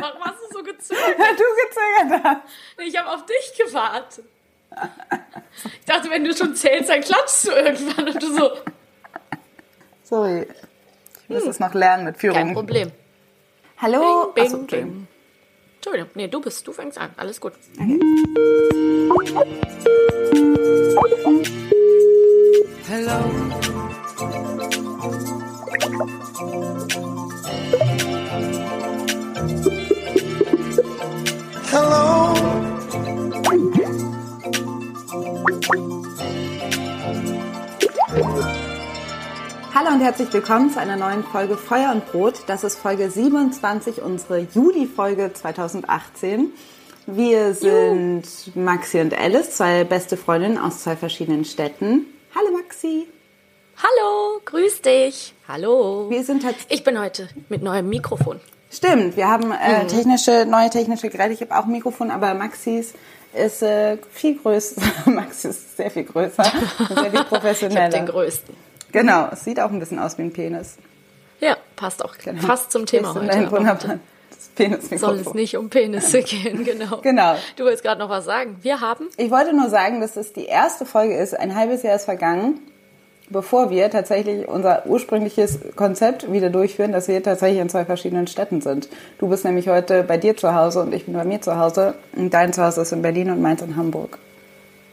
Warum hast du so gezögert? du gezögert hast. Ich habe auf dich gewartet. Ich dachte, wenn du schon zählst, dann klatschst du irgendwann und du so. Sorry. Ich muss es noch lernen mit Führung. Kein Problem. Hallo. Bing, Achso, bing, Entschuldigung. bing. Entschuldigung, nee, du bist, du fängst an. Alles gut. Hello. Und herzlich willkommen zu einer neuen Folge Feuer und Brot. Das ist Folge 27, unsere Juli-Folge 2018. Wir sind Maxi und Alice, zwei beste Freundinnen aus zwei verschiedenen Städten. Hallo Maxi. Hallo, grüß dich. Hallo. Wir sind. Ich bin heute mit neuem Mikrofon. Stimmt, wir haben äh, technische, neue technische Geräte. Ich habe auch ein Mikrofon, aber Maxis ist äh, viel größer. Maxi ist sehr viel größer sehr viel Ich professioneller. den größten. Genau, es sieht auch ein bisschen aus wie ein Penis. Ja, passt auch Genau. fast zum Thema heute. wunderbar. Soll es nicht um Penisse gehen, genau. Genau. Du wolltest gerade noch was sagen. Wir haben Ich wollte nur sagen, dass es die erste Folge ist. Ein halbes Jahr ist vergangen, bevor wir tatsächlich unser ursprüngliches Konzept wieder durchführen, dass wir tatsächlich in zwei verschiedenen Städten sind. Du bist nämlich heute bei dir zu Hause und ich bin bei mir zu Hause. Und dein Zuhause ist in Berlin und meins in Hamburg.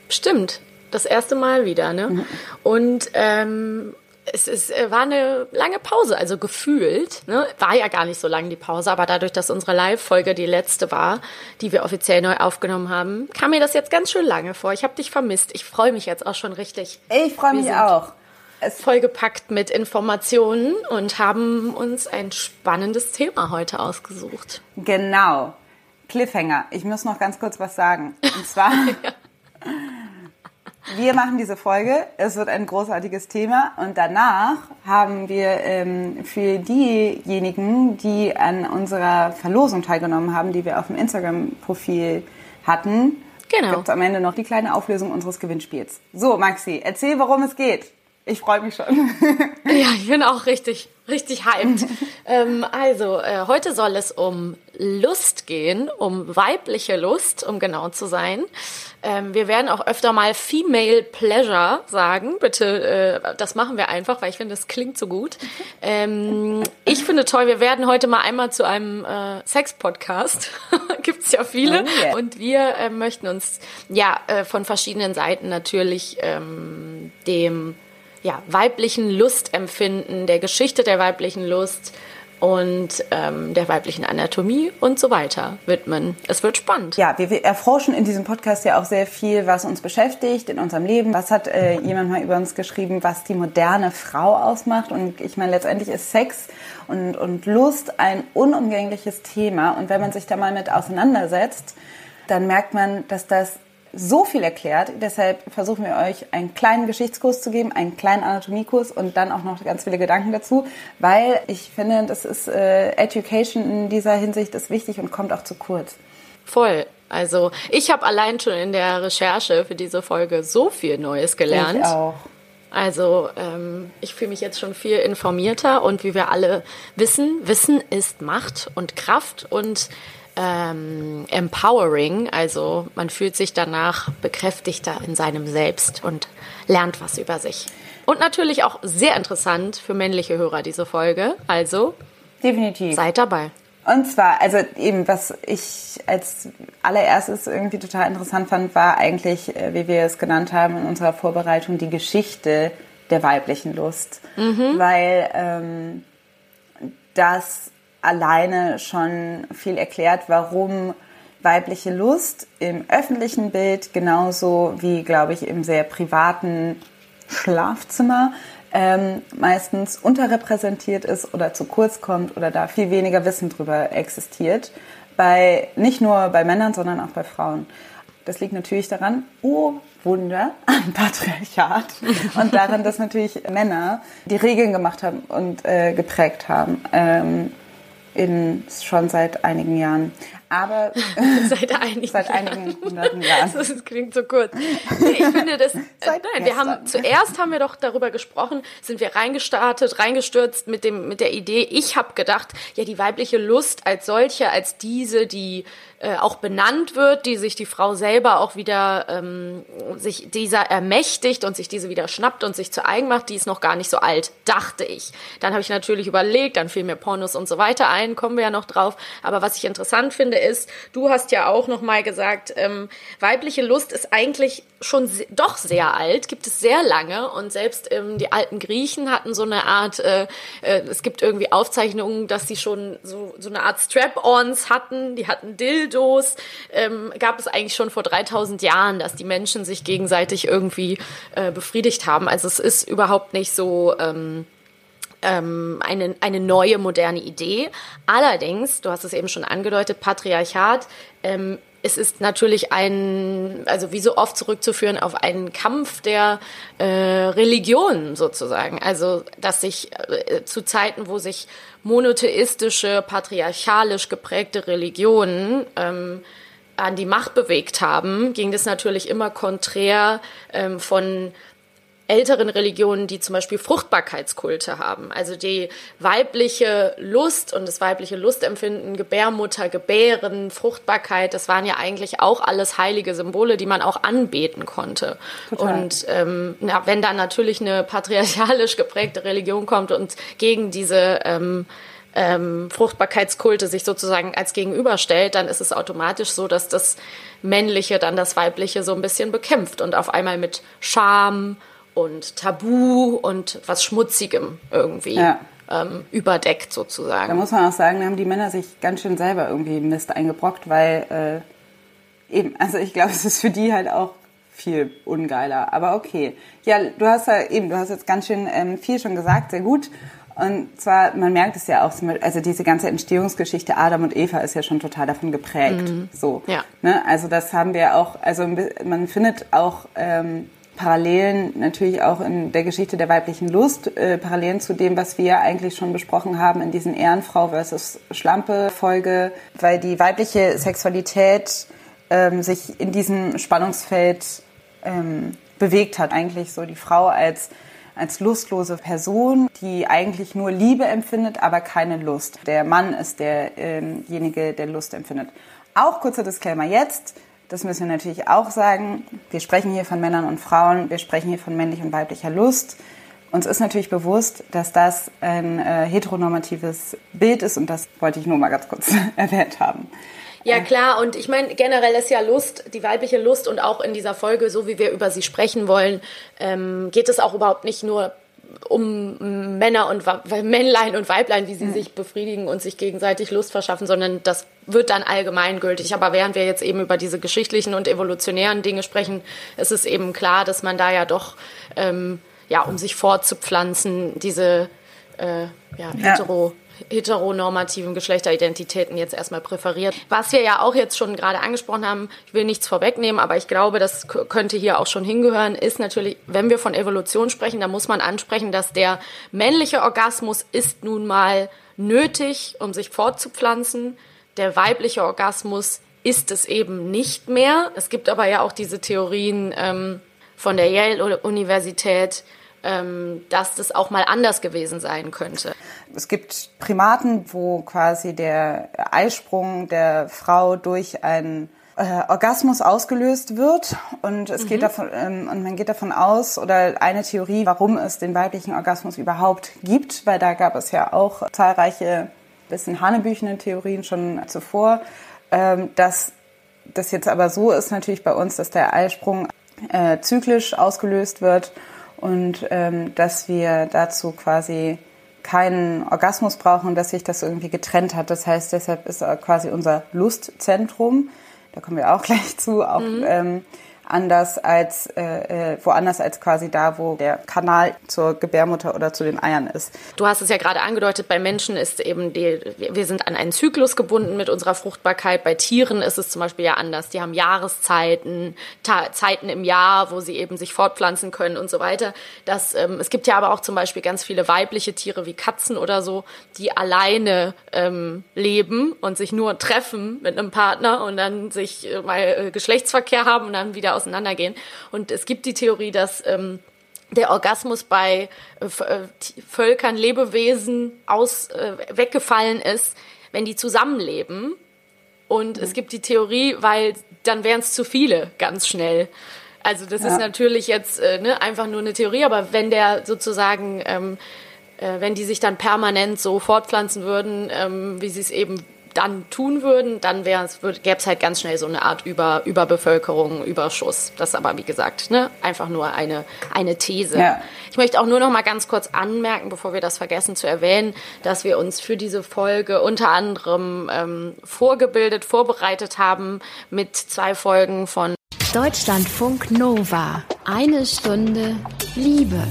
Stimmt, das erste Mal wieder, ne? Mhm. Und ähm, es ist, äh, war eine lange Pause, also gefühlt. Ne? War ja gar nicht so lang die Pause, aber dadurch, dass unsere Live-Folge die letzte war, die wir offiziell neu aufgenommen haben, kam mir das jetzt ganz schön lange vor. Ich habe dich vermisst. Ich freue mich jetzt auch schon richtig. Ich freue mich auch. Es, Vollgepackt mit Informationen und haben uns ein spannendes Thema heute ausgesucht. genau. Cliffhanger. Ich muss noch ganz kurz was sagen. Und zwar, wir machen diese Folge. Es wird ein großartiges Thema. Und danach haben wir ähm, für diejenigen, die an unserer Verlosung teilgenommen haben, die wir auf dem Instagram-Profil hatten, Genau. gibt es am Ende noch die kleine Auflösung unseres Gewinnspiels. So, Maxi, erzähl, worum es geht. Ich freue mich schon. Ja, ich bin auch richtig, richtig hyped. ähm, also, äh, heute soll es um Lust gehen, um weibliche Lust, um genau zu sein. Ähm, wir werden auch öfter mal Female Pleasure sagen. Bitte, äh, das machen wir einfach, weil ich finde, das klingt so gut. Ähm, ich finde toll, wir werden heute mal einmal zu einem äh, Sex-Podcast. Gibt's ja viele. Oh yeah. Und wir äh, möchten uns ja äh, von verschiedenen Seiten natürlich ähm, dem ja, weiblichen Lustempfinden, der Geschichte der weiblichen Lust und ähm, der weiblichen Anatomie und so weiter widmen. Es wird spannend. Ja, wir, wir erforschen in diesem Podcast ja auch sehr viel, was uns beschäftigt in unserem Leben. Was hat äh, jemand mal über uns geschrieben, was die moderne Frau ausmacht? Und ich meine, letztendlich ist Sex und, und Lust ein unumgängliches Thema. Und wenn man sich da mal mit auseinandersetzt, dann merkt man, dass das so viel erklärt. Deshalb versuchen wir euch einen kleinen Geschichtskurs zu geben, einen kleinen Anatomiekurs und dann auch noch ganz viele Gedanken dazu, weil ich finde, das ist äh, Education in dieser Hinsicht ist wichtig und kommt auch zu kurz. Voll. Also ich habe allein schon in der Recherche für diese Folge so viel Neues gelernt. Ich auch. Also ähm, ich fühle mich jetzt schon viel informierter und wie wir alle wissen, Wissen ist Macht und Kraft und ähm, empowering. Also man fühlt sich danach bekräftigter in seinem Selbst und lernt was über sich. Und natürlich auch sehr interessant für männliche Hörer diese Folge. Also Definitiv. seid dabei. Und zwar, also eben, was ich als allererstes irgendwie total interessant fand, war eigentlich, äh, wie wir es genannt haben in unserer Vorbereitung, die Geschichte der weiblichen Lust. Weil ähm, das alleine schon viel erklärt, warum weibliche Lust im öffentlichen Bild genauso wie, glaube ich, im sehr privaten Schlafzimmer ähm, meistens unterrepräsentiert ist oder zu kurz kommt oder da viel weniger Wissen drüber existiert. Bei, nicht nur bei Männern, sondern auch bei Frauen. Das liegt natürlich daran, oh Wunder, am Patriarchat und daran, dass natürlich Männer die Regeln gemacht haben und äh, geprägt haben. Ähm, in, schon seit einigen Jahren. Aber Seit einigen, seit einigen hunderten Jahren. Das klingt so kurz. Nee, ich finde das. Äh, Seit nein, wir haben zuerst haben wir doch darüber gesprochen, sind wir reingestartet, reingestürzt mit dem mit der Idee. Ich habe gedacht, ja die weibliche Lust als solche, als diese, die äh, auch benannt wird, die sich die Frau selber auch wieder ähm, sich dieser ermächtigt und sich diese wieder schnappt und sich zu eigen macht, die ist noch gar nicht so alt, dachte ich. Dann habe ich natürlich überlegt, dann fiel mir Pornos und so weiter ein, kommen wir ja noch drauf. Aber was ich interessant finde ist, du hast ja auch noch mal gesagt, ähm, weibliche Lust ist eigentlich schon se doch sehr alt, gibt es sehr lange und selbst ähm, die alten Griechen hatten so eine Art, äh, äh, es gibt irgendwie Aufzeichnungen, dass sie schon so, so eine Art Strap-ons hatten, die hatten Dildos, ähm, gab es eigentlich schon vor 3000 Jahren, dass die Menschen sich gegenseitig irgendwie äh, befriedigt haben. Also es ist überhaupt nicht so... Ähm, ähm, eine, eine neue, moderne Idee. Allerdings, du hast es eben schon angedeutet, Patriarchat, ähm, es ist natürlich ein, also wie so oft zurückzuführen auf einen Kampf der äh, Religionen sozusagen. Also, dass sich äh, zu Zeiten, wo sich monotheistische, patriarchalisch geprägte Religionen ähm, an die Macht bewegt haben, ging das natürlich immer konträr ähm, von älteren Religionen, die zum Beispiel Fruchtbarkeitskulte haben. Also die weibliche Lust und das weibliche Lustempfinden, Gebärmutter, Gebären, Fruchtbarkeit, das waren ja eigentlich auch alles heilige Symbole, die man auch anbeten konnte. Total. Und ähm, na, wenn dann natürlich eine patriarchalisch geprägte Religion kommt und gegen diese ähm, ähm, Fruchtbarkeitskulte sich sozusagen als gegenüberstellt, dann ist es automatisch so, dass das Männliche dann das Weibliche so ein bisschen bekämpft und auf einmal mit Scham und Tabu und was Schmutzigem irgendwie Ja. ähm, überdeckt Da sozusagen. muss man auch sagen, da haben die Männer sich ganz schön selber irgendwie Mist eingebrockt, weil äh, eben, also ich glaube, es ist für die halt auch viel ungeiler. Aber okay. Ja, du hast ja eben, du hast jetzt ganz schön ähm, viel schon gesagt, sehr gut. Und zwar, man merkt es ja auch, also diese ganze Entstehungsgeschichte Adam und Eva ist ja schon total davon geprägt. So. Ja. Ne? Also das haben wir auch, also man findet auch ähm, Parallelen natürlich auch in der Geschichte der weiblichen Lust, äh, Parallelen zu dem, was wir eigentlich schon besprochen haben in diesen Ehrenfrau versus Schlampe-Folge, weil die weibliche Sexualität ähm, sich in diesem Spannungsfeld ähm, bewegt hat. Eigentlich so die Frau als als lustlose Person, die eigentlich nur Liebe empfindet, aber keine Lust. Der Mann ist derjenige, der Lust empfindet. Auch kurzer Disclaimer jetzt, das müssen wir natürlich auch sagen, wir sprechen hier von Männern und Frauen, wir sprechen hier von männlich und weiblicher Lust. Uns ist natürlich bewusst, dass das ein äh, heteronormatives Bild ist und das wollte ich nur mal ganz kurz erwähnt haben. Ja, klar. Und ich meine, generell ist ja Lust, die weibliche Lust und auch in dieser Folge, so wie wir über sie sprechen wollen, ähm, geht es auch überhaupt nicht nur um Männer und Männlein und Weiblein, wie sie sich befriedigen und sich gegenseitig Lust verschaffen, sondern das wird dann allgemeingültig. Aber während wir jetzt eben über diese geschichtlichen und evolutionären Dinge sprechen, ist es eben klar, dass man da ja doch, ähm, ja, um sich fortzupflanzen, diese äh, ja, hetero heteronormativen Geschlechteridentitäten jetzt erstmal präferiert. Was wir ja auch jetzt schon gerade angesprochen haben, ich will nichts vorwegnehmen, aber ich glaube, das könnte hier auch schon hingehören, ist natürlich, wenn wir von Evolution sprechen, dann muss man ansprechen, dass der männliche Orgasmus ist nun mal nötig, um sich fortzupflanzen. Der weibliche Orgasmus ist es eben nicht mehr. Es gibt aber ja auch diese Theorien ähm, von der Yale-Universität, dass das auch mal anders gewesen sein könnte. Es gibt Primaten, wo quasi der Eisprung der Frau durch einen äh, Orgasmus ausgelöst wird. Und es geht davon ähm, und man geht davon aus oder eine Theorie, warum es den weiblichen Orgasmus überhaupt gibt, weil da gab es ja auch zahlreiche bisschen hanebüchene Theorien schon zuvor, ähm, dass das jetzt aber so ist natürlich bei uns, dass der Eisprung äh, zyklisch ausgelöst wird und ähm, dass wir dazu quasi keinen Orgasmus brauchen und dass sich das irgendwie getrennt hat. Das heißt, deshalb ist äh, quasi unser Lustzentrum, da kommen wir auch gleich zu, auch ähm, anders als äh, äh, woanders als quasi da, wo der Kanal zur Gebärmutter oder zu den Eiern ist. Du hast es ja gerade angedeutet, bei Menschen ist eben die, wir sind an einen Zyklus gebunden mit unserer Fruchtbarkeit. Bei Tieren ist es zum Beispiel ja anders. Die haben Jahreszeiten, Ta Zeiten im Jahr, wo sie eben sich fortpflanzen können und so weiter. Das, ähm, es gibt ja aber auch zum Beispiel ganz viele weibliche Tiere wie Katzen oder so, die alleine ähm, leben und sich nur treffen mit einem Partner und dann sich äh, mal äh, Geschlechtsverkehr haben und dann wieder auseinandergehen. Und es gibt die Theorie, dass ähm, der Orgasmus bei äh, äh, Völkern, Lebewesen aus, äh, weggefallen ist, wenn die zusammenleben. Und es gibt die Theorie, weil dann wären es zu viele ganz schnell. Also das ist natürlich jetzt äh, ne, einfach nur eine Theorie, aber wenn der sozusagen, ähm, äh, wenn die sich dann permanent so fortpflanzen würden, ähm, wie sie es eben dann tun würden, dann gäbe es halt ganz schnell so eine Art Über, Überbevölkerung, Überschuss. Das ist aber, wie gesagt, ne, einfach nur eine, eine These. Ja. Ich möchte auch nur noch mal ganz kurz anmerken, bevor wir das vergessen zu erwähnen, dass wir uns für diese Folge unter anderem ähm, vorgebildet, vorbereitet haben mit zwei Folgen von Deutschlandfunk Nova. Eine Stunde Liebe.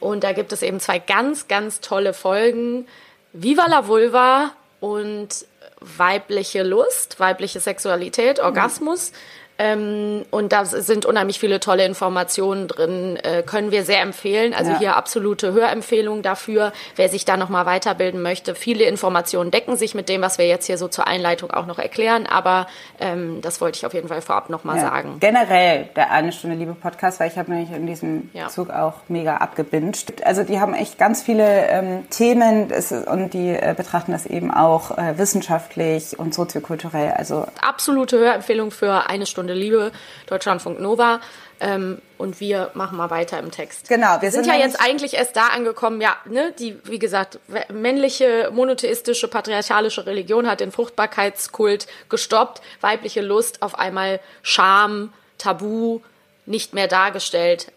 Und da gibt es eben zwei ganz, ganz tolle Folgen. Viva la Vulva und weibliche Lust, weibliche Sexualität, Orgasmus. Ähm, und da sind unheimlich viele tolle Informationen drin, äh, können wir sehr empfehlen. Also Ja. hier absolute Hörempfehlung dafür, wer sich da nochmal weiterbilden möchte. Viele Informationen decken sich mit dem, was wir jetzt hier so zur Einleitung auch noch erklären, aber ähm, das wollte ich auf jeden Fall vorab nochmal Ja. sagen. Generell der Eine Stunde Liebe Podcast, weil ich habe nämlich in diesem Ja. Zug auch mega abgebinged. Also die haben echt ganz viele ähm, Themen es und die äh, betrachten das eben auch äh, wissenschaftlich und soziokulturell. Also absolute Hörempfehlung für eine Stunde Liebe, Deutschlandfunk Nova. Ähm, und wir machen mal weiter im Text. Genau, wir wir sind, sind ja jetzt eigentlich erst da angekommen, ja, ne, die, wie gesagt, männliche, monotheistische, patriarchalische Religion hat den Fruchtbarkeitskult gestoppt, weibliche Lust auf einmal Scham, Tabu, nicht mehr dargestellt,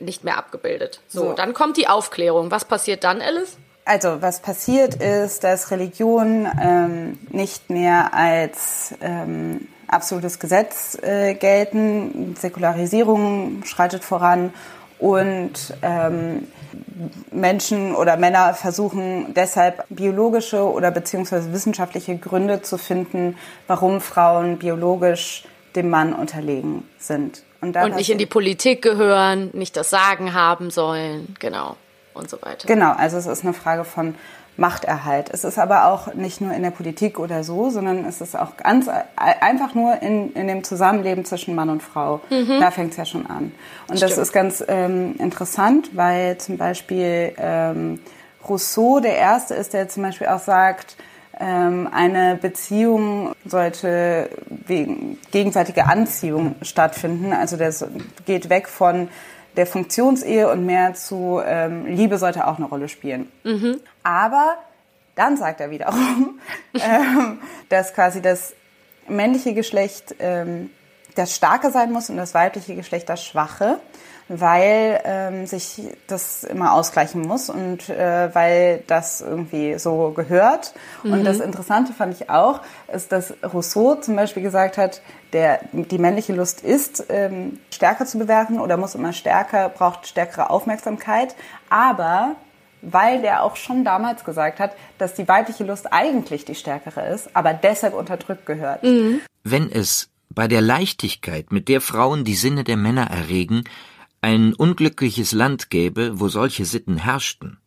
nicht mehr abgebildet. So, So. dann kommt die Aufklärung. Was passiert dann, Alice? Also, was passiert ist, dass Religion ähm, nicht mehr als ähm, absolutes Gesetz äh, gelten. Säkularisierung schreitet voran und ähm, Menschen oder Männer versuchen deshalb biologische oder beziehungsweise wissenschaftliche Gründe zu finden, warum Frauen biologisch dem Mann unterlegen sind. da Und nicht in die Politik gehören, nicht das Sagen haben sollen, genau, und so weiter. Genau, also es ist eine Frage von Machterhalt. Es ist aber auch nicht nur in der Politik oder so, sondern es ist auch ganz einfach nur in, in dem Zusammenleben zwischen Mann und Frau. Da fängt es ja schon an. Und das Stimmt. ist ganz ähm, interessant, weil zum Beispiel ähm, Rousseau der Erste ist, der zum Beispiel auch sagt, ähm, eine Beziehung sollte wegen gegenseitiger Anziehung stattfinden. Also so- geht weg von der Funktionsehe und mehr zu ähm, Liebe sollte auch eine Rolle spielen. Aber dann sagt er wiederum, ähm, dass quasi das männliche Geschlecht ähm, das Starke sein muss und das weibliche Geschlecht das Schwache, weil ähm, sich das immer ausgleichen muss und äh, weil das irgendwie so gehört. Und das Interessante fand ich auch, ist, dass Rousseau zum Beispiel gesagt hat, der, die männliche Lust ist ähm, stärker zu bewerten oder muss immer stärker, braucht stärkere Aufmerksamkeit, aber weil der auch schon damals gesagt hat, dass die weibliche Lust eigentlich die stärkere ist, aber deshalb unterdrückt gehört. Wenn es bei der Leichtigkeit, mit der Frauen die Sinne der Männer erregen, ein unglückliches Land gäbe, wo solche Sitten herrschten,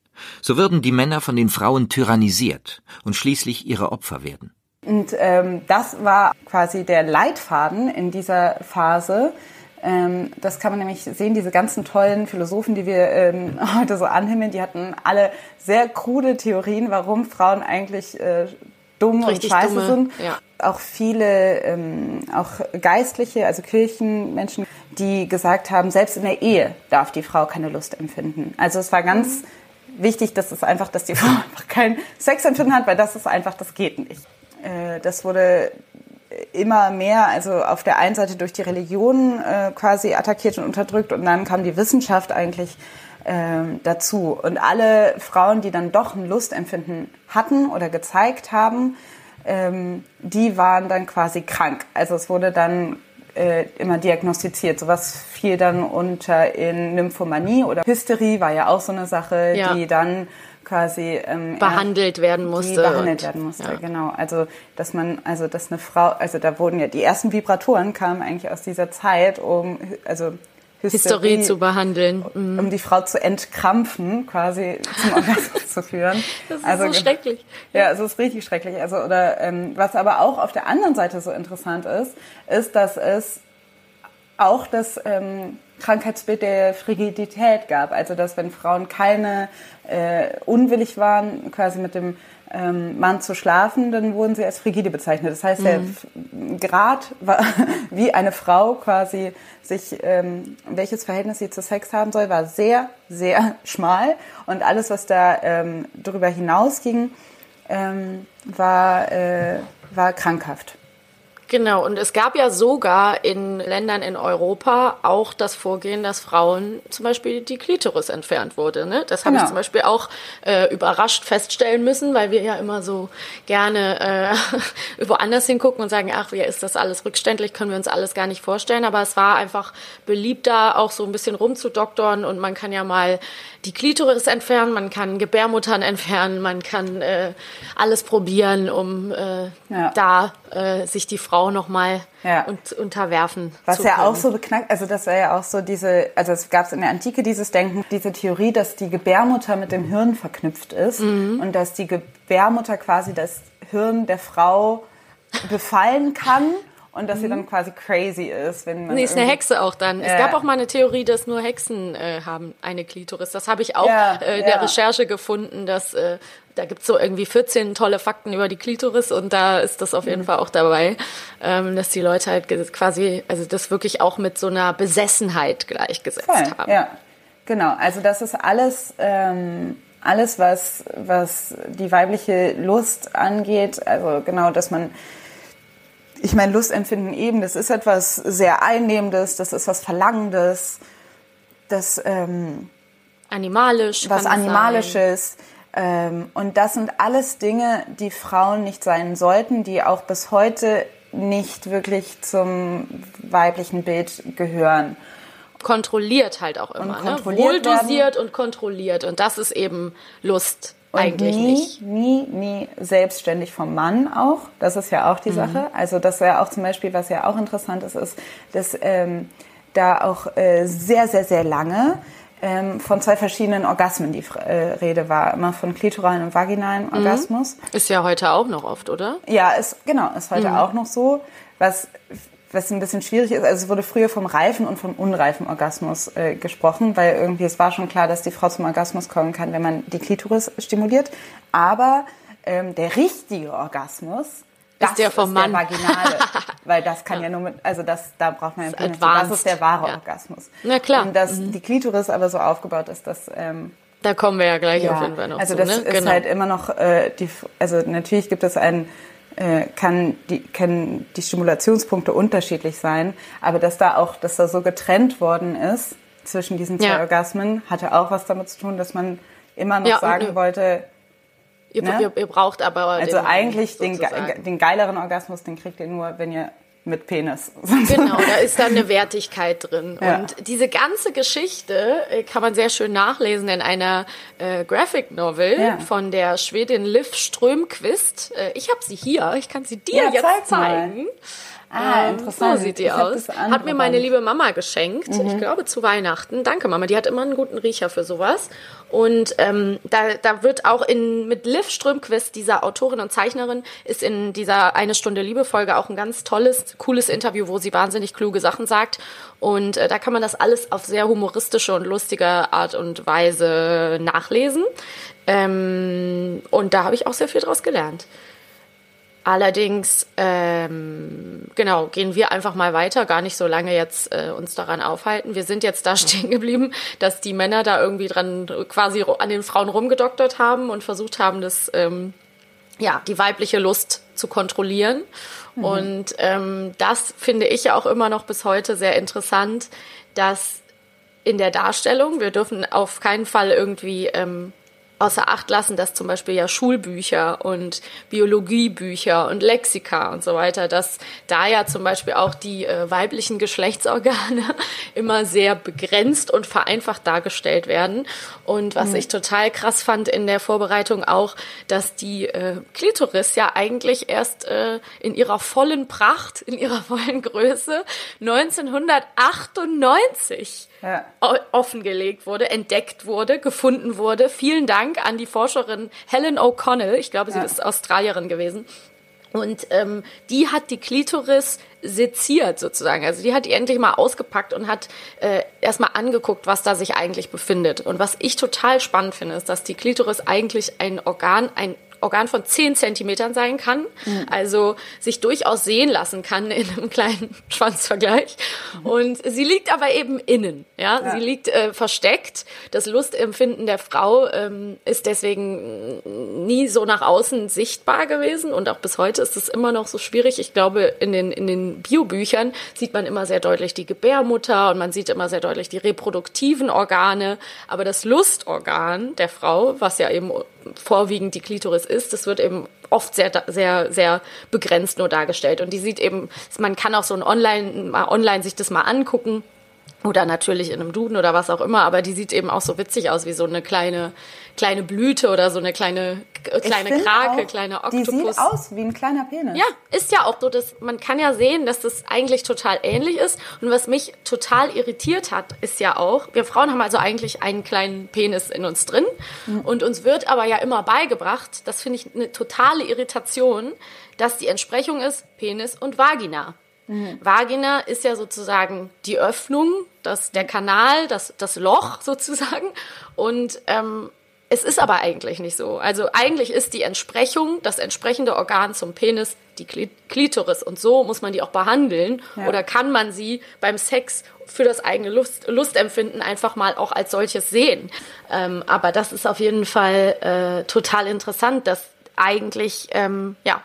so würden die Männer von den Frauen tyrannisiert und schließlich ihre Opfer werden. Und ähm, das war quasi der Leitfaden in dieser Phase. Ähm, das kann man nämlich sehen, diese ganzen tollen Philosophen, die wir ähm, heute so anhimmeln, die hatten alle sehr krude Theorien, warum Frauen eigentlich äh, dumm Richtig und scheiße dumme, sind. ja. Auch viele, ähm, auch Geistliche, also Kirchenmenschen, die gesagt haben, selbst in der Ehe darf die Frau keine Lust empfinden. Also es war ganz wichtig, dass es einfach, dass die Frau einfach kein Sexempfinden hat, weil das ist einfach, das geht nicht. Äh, das wurde immer mehr, also auf der einen Seite durch die Religion äh, quasi attackiert und unterdrückt und dann kam die Wissenschaft eigentlich ähm, dazu. Und alle Frauen, die dann doch ein Lustempfinden hatten oder gezeigt haben, ähm, die waren dann quasi krank. Also es wurde dann äh, immer diagnostiziert. Sowas fiel dann unter in Nymphomanie oder Hysterie war ja auch so eine Sache, Ja. die dann quasi ähm, Behandelt werden musste. behandelt und- werden musste, ja. genau. Also, dass man, also, dass eine Frau, also da wurden ja, die ersten Vibratoren kamen eigentlich aus dieser Zeit, um, also Hysterie zu behandeln. Mhm. Um die Frau zu entkrampfen, quasi zum Orgasmus zu führen. Das ist also, so schrecklich. Ja, es ist richtig schrecklich. Also, oder ähm, was aber auch auf der anderen Seite so interessant ist, ist, dass es auch das ähm, Krankheitsbild der Frigidität gab. Also dass wenn Frauen keine äh, unwillig waren, quasi mit dem ähm, Mann zu schlafen, dann wurden sie als frigide bezeichnet. Das heißt, mhm. der Grad, war, wie eine Frau quasi sich, ähm, welches Verhältnis sie zu Sex haben soll, war sehr, sehr schmal. Und alles, was da ähm, darüber hinausging, ähm, war, äh, war krankhaft. Genau, und es gab ja sogar in Ländern in Europa auch das Vorgehen, dass Frauen zum Beispiel die Klitoris entfernt wurde. Ne? Das habe genau. ich zum Beispiel auch äh, überrascht feststellen müssen, weil wir ja immer so gerne äh, woanders hingucken und sagen, ach, wie ist das alles rückständlich, können wir uns alles gar nicht vorstellen. Aber es war einfach beliebter, auch so ein bisschen rumzudoktern und man kann ja mal die Klitoris entfernen, man kann Gebärmuttern entfernen, man kann äh, alles probieren, um äh, ja. da äh, sich die Frau nochmal ja. und, unterwerfen Was ja auch so beknackt, also das war ja auch so diese, also es gab in der Antike dieses Denken, diese Theorie, dass die Gebärmutter mit dem Hirn verknüpft ist mhm. und dass die Gebärmutter quasi das Hirn der Frau befallen kann und dass mhm. sie dann quasi crazy ist, wenn man. Nee, ist eine Hexe auch dann. Äh, es gab auch mal eine Theorie, dass nur Hexen äh, haben eine Klitoris. Das habe ich auch ja, äh, in der Recherche gefunden, dass äh, da gibt's so irgendwie 14 tolle Fakten über die Klitoris und da ist das auf jeden mhm. Fall auch dabei, ähm, dass die Leute halt quasi, also das wirklich auch mit so einer Besessenheit gleichgesetzt Voll, haben. Ja, genau. Also das ist alles. Ähm alles, was, was die weibliche Lust angeht, also genau, dass man ich meine, Lustempfinden eben, das ist etwas sehr Einnehmendes, das ist was Verlangendes, das ähm, animalisch, was animalisches. Ähm, und das sind alles Dinge, die Frauen nicht sein sollten, die auch bis heute nicht wirklich zum weiblichen Bild gehören. Kontrolliert halt auch immer, und ne? Wohldosiert werden. und kontrolliert. Und das ist eben Lust und Eigentlich nie, nicht. nie, nie selbstständig vom Mann auch. Das ist ja auch die mhm. Sache. Also das wäre auch zum Beispiel, was ja auch interessant ist, ist, dass ähm, da auch äh, sehr, sehr, sehr lange ähm, von zwei verschiedenen Orgasmen die äh, Rede war. Immer von klitoralen und vaginalen mhm. Orgasmus. Ist ja heute auch noch oft, oder? Ja, ist, genau, ist heute mhm. auch noch so. Was was ein bisschen schwierig ist. Also es wurde früher vom reifen und vom unreifen Orgasmus äh, gesprochen, weil irgendwie es war schon klar, dass die Frau zum Orgasmus kommen kann, wenn man die Klitoris stimuliert. Aber ähm, der richtige Orgasmus das ist der vom ist Mann. Der vaginale, weil das kann ja. ja, nur mit, also das, da braucht man ja das, das ist der wahre ja. Orgasmus. Na klar. Und dass mhm. die Klitoris aber so aufgebaut ist, dass ähm, da kommen wir ja gleich ja, auf jeden Fall noch Also das ne? ist genau. halt immer noch äh, die, also natürlich gibt es einen äh, kann die, können die Stimulationspunkte unterschiedlich sein, aber dass da auch, dass da so getrennt worden ist zwischen diesen zwei ja. Orgasmen, hatte auch was damit zu tun, dass man immer noch ja, sagen ne, wollte, ihr, ne? ihr, ihr, braucht aber also eigentlich den, den geileren Orgasmus, den kriegt ihr nur, wenn ihr mit Penis. Genau, da ist dann eine Wertigkeit drin. Ja. Und diese ganze Geschichte äh, kann man sehr schön nachlesen in einer äh, Graphic Novel ja. von der Schwedin Liv Strömquist. Äh, ich habe sie hier, ich kann sie dir ja, jetzt zeig zeigen. Mal. Ah, ähm, interessant. So sieht die ich aus. Hat mir meine liebe Mama geschenkt. Mhm. Ich glaube zu Weihnachten. Danke, Mama. Die hat immer einen guten Riecher für sowas. Und ähm, da, da wird auch in mit Liv Strömquist, dieser Autorin und Zeichnerin, ist in dieser eine Stunde Liebe Folge auch ein ganz tolles, cooles Interview, wo sie wahnsinnig kluge Sachen sagt. Und äh, da kann man das alles auf sehr humoristische und lustige Art und Weise nachlesen. Ähm, und da habe ich auch sehr viel draus gelernt. Allerdings, ähm, genau, gehen wir einfach mal weiter, gar nicht so lange jetzt äh, uns daran aufhalten. Wir sind jetzt da stehen geblieben, dass die Männer da irgendwie dran quasi an den Frauen rumgedoktert haben und versucht haben, das, ähm, ja, die weibliche Lust zu kontrollieren. Mhm. Und ähm, das finde ich auch immer noch bis heute sehr interessant, dass in der Darstellung, wir dürfen auf keinen Fall irgendwie ähm, außer Acht lassen, dass zum Beispiel ja Schulbücher und Biologiebücher und Lexika und so weiter, dass da ja zum Beispiel auch die äh, weiblichen Geschlechtsorgane immer sehr begrenzt und vereinfacht dargestellt werden. Und was ich total krass fand in der Vorbereitung auch, dass die äh, Klitoris ja eigentlich erst äh, in ihrer vollen Pracht, in ihrer vollen Größe 1998 Ja. offengelegt wurde, entdeckt wurde, gefunden wurde. Vielen Dank an die Forscherin Helen O'Connell. Ich glaube, sie Ja. ist Australierin gewesen. Und ähm, die hat die Klitoris seziert sozusagen. Also die hat die endlich mal ausgepackt und hat äh, erstmal angeguckt, was da sich eigentlich befindet. Und was ich total spannend finde, ist, dass die Klitoris eigentlich ein Organ, ein Organ von 10 Zentimetern sein kann, also sich durchaus sehen lassen kann in einem kleinen Schwanzvergleich. Und sie liegt aber eben innen, ja, sie liegt äh, versteckt. Das Lustempfinden der Frau ähm, ist deswegen nie so nach außen sichtbar gewesen und auch bis heute ist es immer noch so schwierig. Ich glaube, in den, in den Biobüchern sieht man immer sehr deutlich die Gebärmutter und man sieht immer sehr deutlich die reproduktiven Organe, aber das Lustorgan der Frau, was ja eben vorwiegend die Klitoris ist, das wird eben oft sehr, sehr, sehr begrenzt nur dargestellt. Und die sieht eben, man kann auch so ein Online, mal online sich das mal angucken. Oder natürlich in einem Duden oder was auch immer, aber die sieht eben auch so witzig aus, wie so eine kleine, kleine Blüte oder so eine kleine, äh, kleine Krake, auch, kleine Die Oktopus. sieht aus wie ein kleiner Penis. Ja, ist ja auch so, dass man kann ja sehen, dass das eigentlich total ähnlich ist. Und was mich total irritiert hat, ist ja auch, wir Frauen haben also eigentlich einen kleinen Penis in uns drin. Und uns wird aber ja immer beigebracht, das finde ich eine totale Irritation, dass die Entsprechung ist Penis und Vagina. Vagina ist ja sozusagen die Öffnung, das, der Kanal, das, das Loch sozusagen. Und ähm, es ist aber eigentlich nicht so. Also eigentlich ist die Entsprechung, das entsprechende Organ zum Penis die Kli- Klitoris. Und so muss man die auch behandeln. Ja. Oder kann man sie beim Sex für das eigene Lust, Lustempfinden einfach mal auch als solches sehen. Ähm, aber das ist auf jeden Fall äh, total interessant, dass eigentlich, ähm, ja,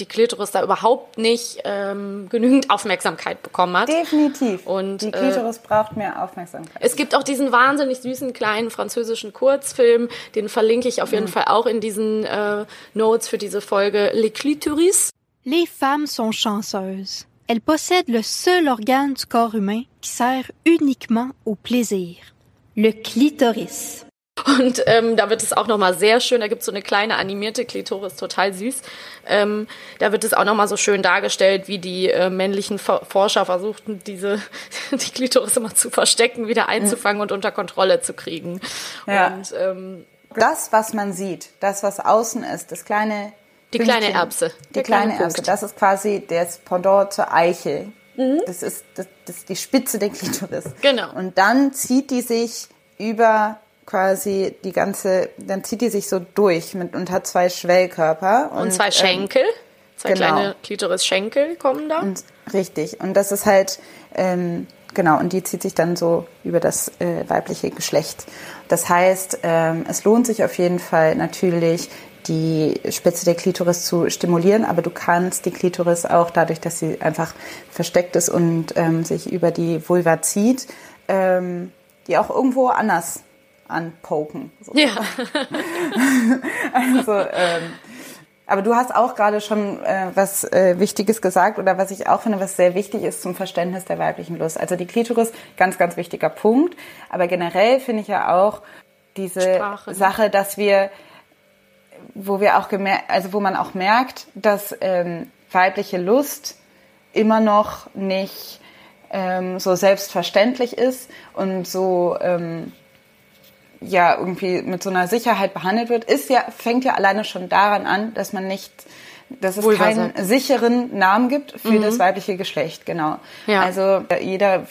die Klitoris da überhaupt nicht ähm, genügend Aufmerksamkeit bekommen hat. Definitiv. Und, die äh, Klitoris braucht mehr Aufmerksamkeit. Es gibt auch diesen wahnsinnig süßen kleinen französischen Kurzfilm, den verlinke ich auf jeden Fall auch in diesen äh, Notes für diese Folge Les Clitoris. Les femmes sont chanceuses. Elles possèdent le seul organe du corps humain qui sert uniquement au plaisir. Le clitoris. Und ähm, da wird es auch nochmal sehr schön, da gibt es so eine kleine animierte Klitoris, total süß. Ähm, da wird es auch nochmal so schön dargestellt, wie die äh, männlichen For Forscher versuchten, diese die Klitoris immer zu verstecken, wieder einzufangen und unter Kontrolle zu kriegen. Ja. Und ähm, Das, was man sieht, das, was außen ist, das kleine Die kleine Pünktchen, Erbse. Die Der kleine kleine Erbse, das ist quasi das Pendant zur Eichel. Mhm. Das, ist, das, das ist die Spitze der Klitoris. Genau. Und dann zieht die sich über quasi die ganze, dann zieht die sich so durch mit, und hat zwei Schwellkörper. und zwei ähm, Schenkel, zwei genau. kleine Klitoris-Schenkel kommen da. Und richtig. Und das ist halt, ähm, genau, und die zieht sich dann so über das äh, weibliche Geschlecht. Das heißt, ähm, es lohnt sich auf jeden Fall natürlich, die Spitze der Klitoris zu stimulieren, aber du kannst die Klitoris auch dadurch, dass sie einfach versteckt ist und ähm, sich über die Vulva zieht, ähm, die auch irgendwo anders anpoken. So. ja. Also, ähm, aber du hast auch gerade schon äh, was äh, Wichtiges gesagt oder was ich auch finde, was sehr wichtig ist zum Verständnis der weiblichen Lust. Also die Klitoris, ganz, ganz wichtiger Punkt. Aber generell finde ich ja auch diese Sprache, ne? Sache, dass wir, wo wir auch gemerkt, also wo man auch merkt, dass ähm, weibliche Lust immer noch nicht ähm, so selbstverständlich ist und so ähm, ja irgendwie mit so einer Sicherheit behandelt wird, ist ja fängt ja alleine schon daran an, dass man nicht dass es Vulva keinen sagt. sicheren Namen gibt für das weibliche Geschlecht, genau. Ja. Also äh, jeder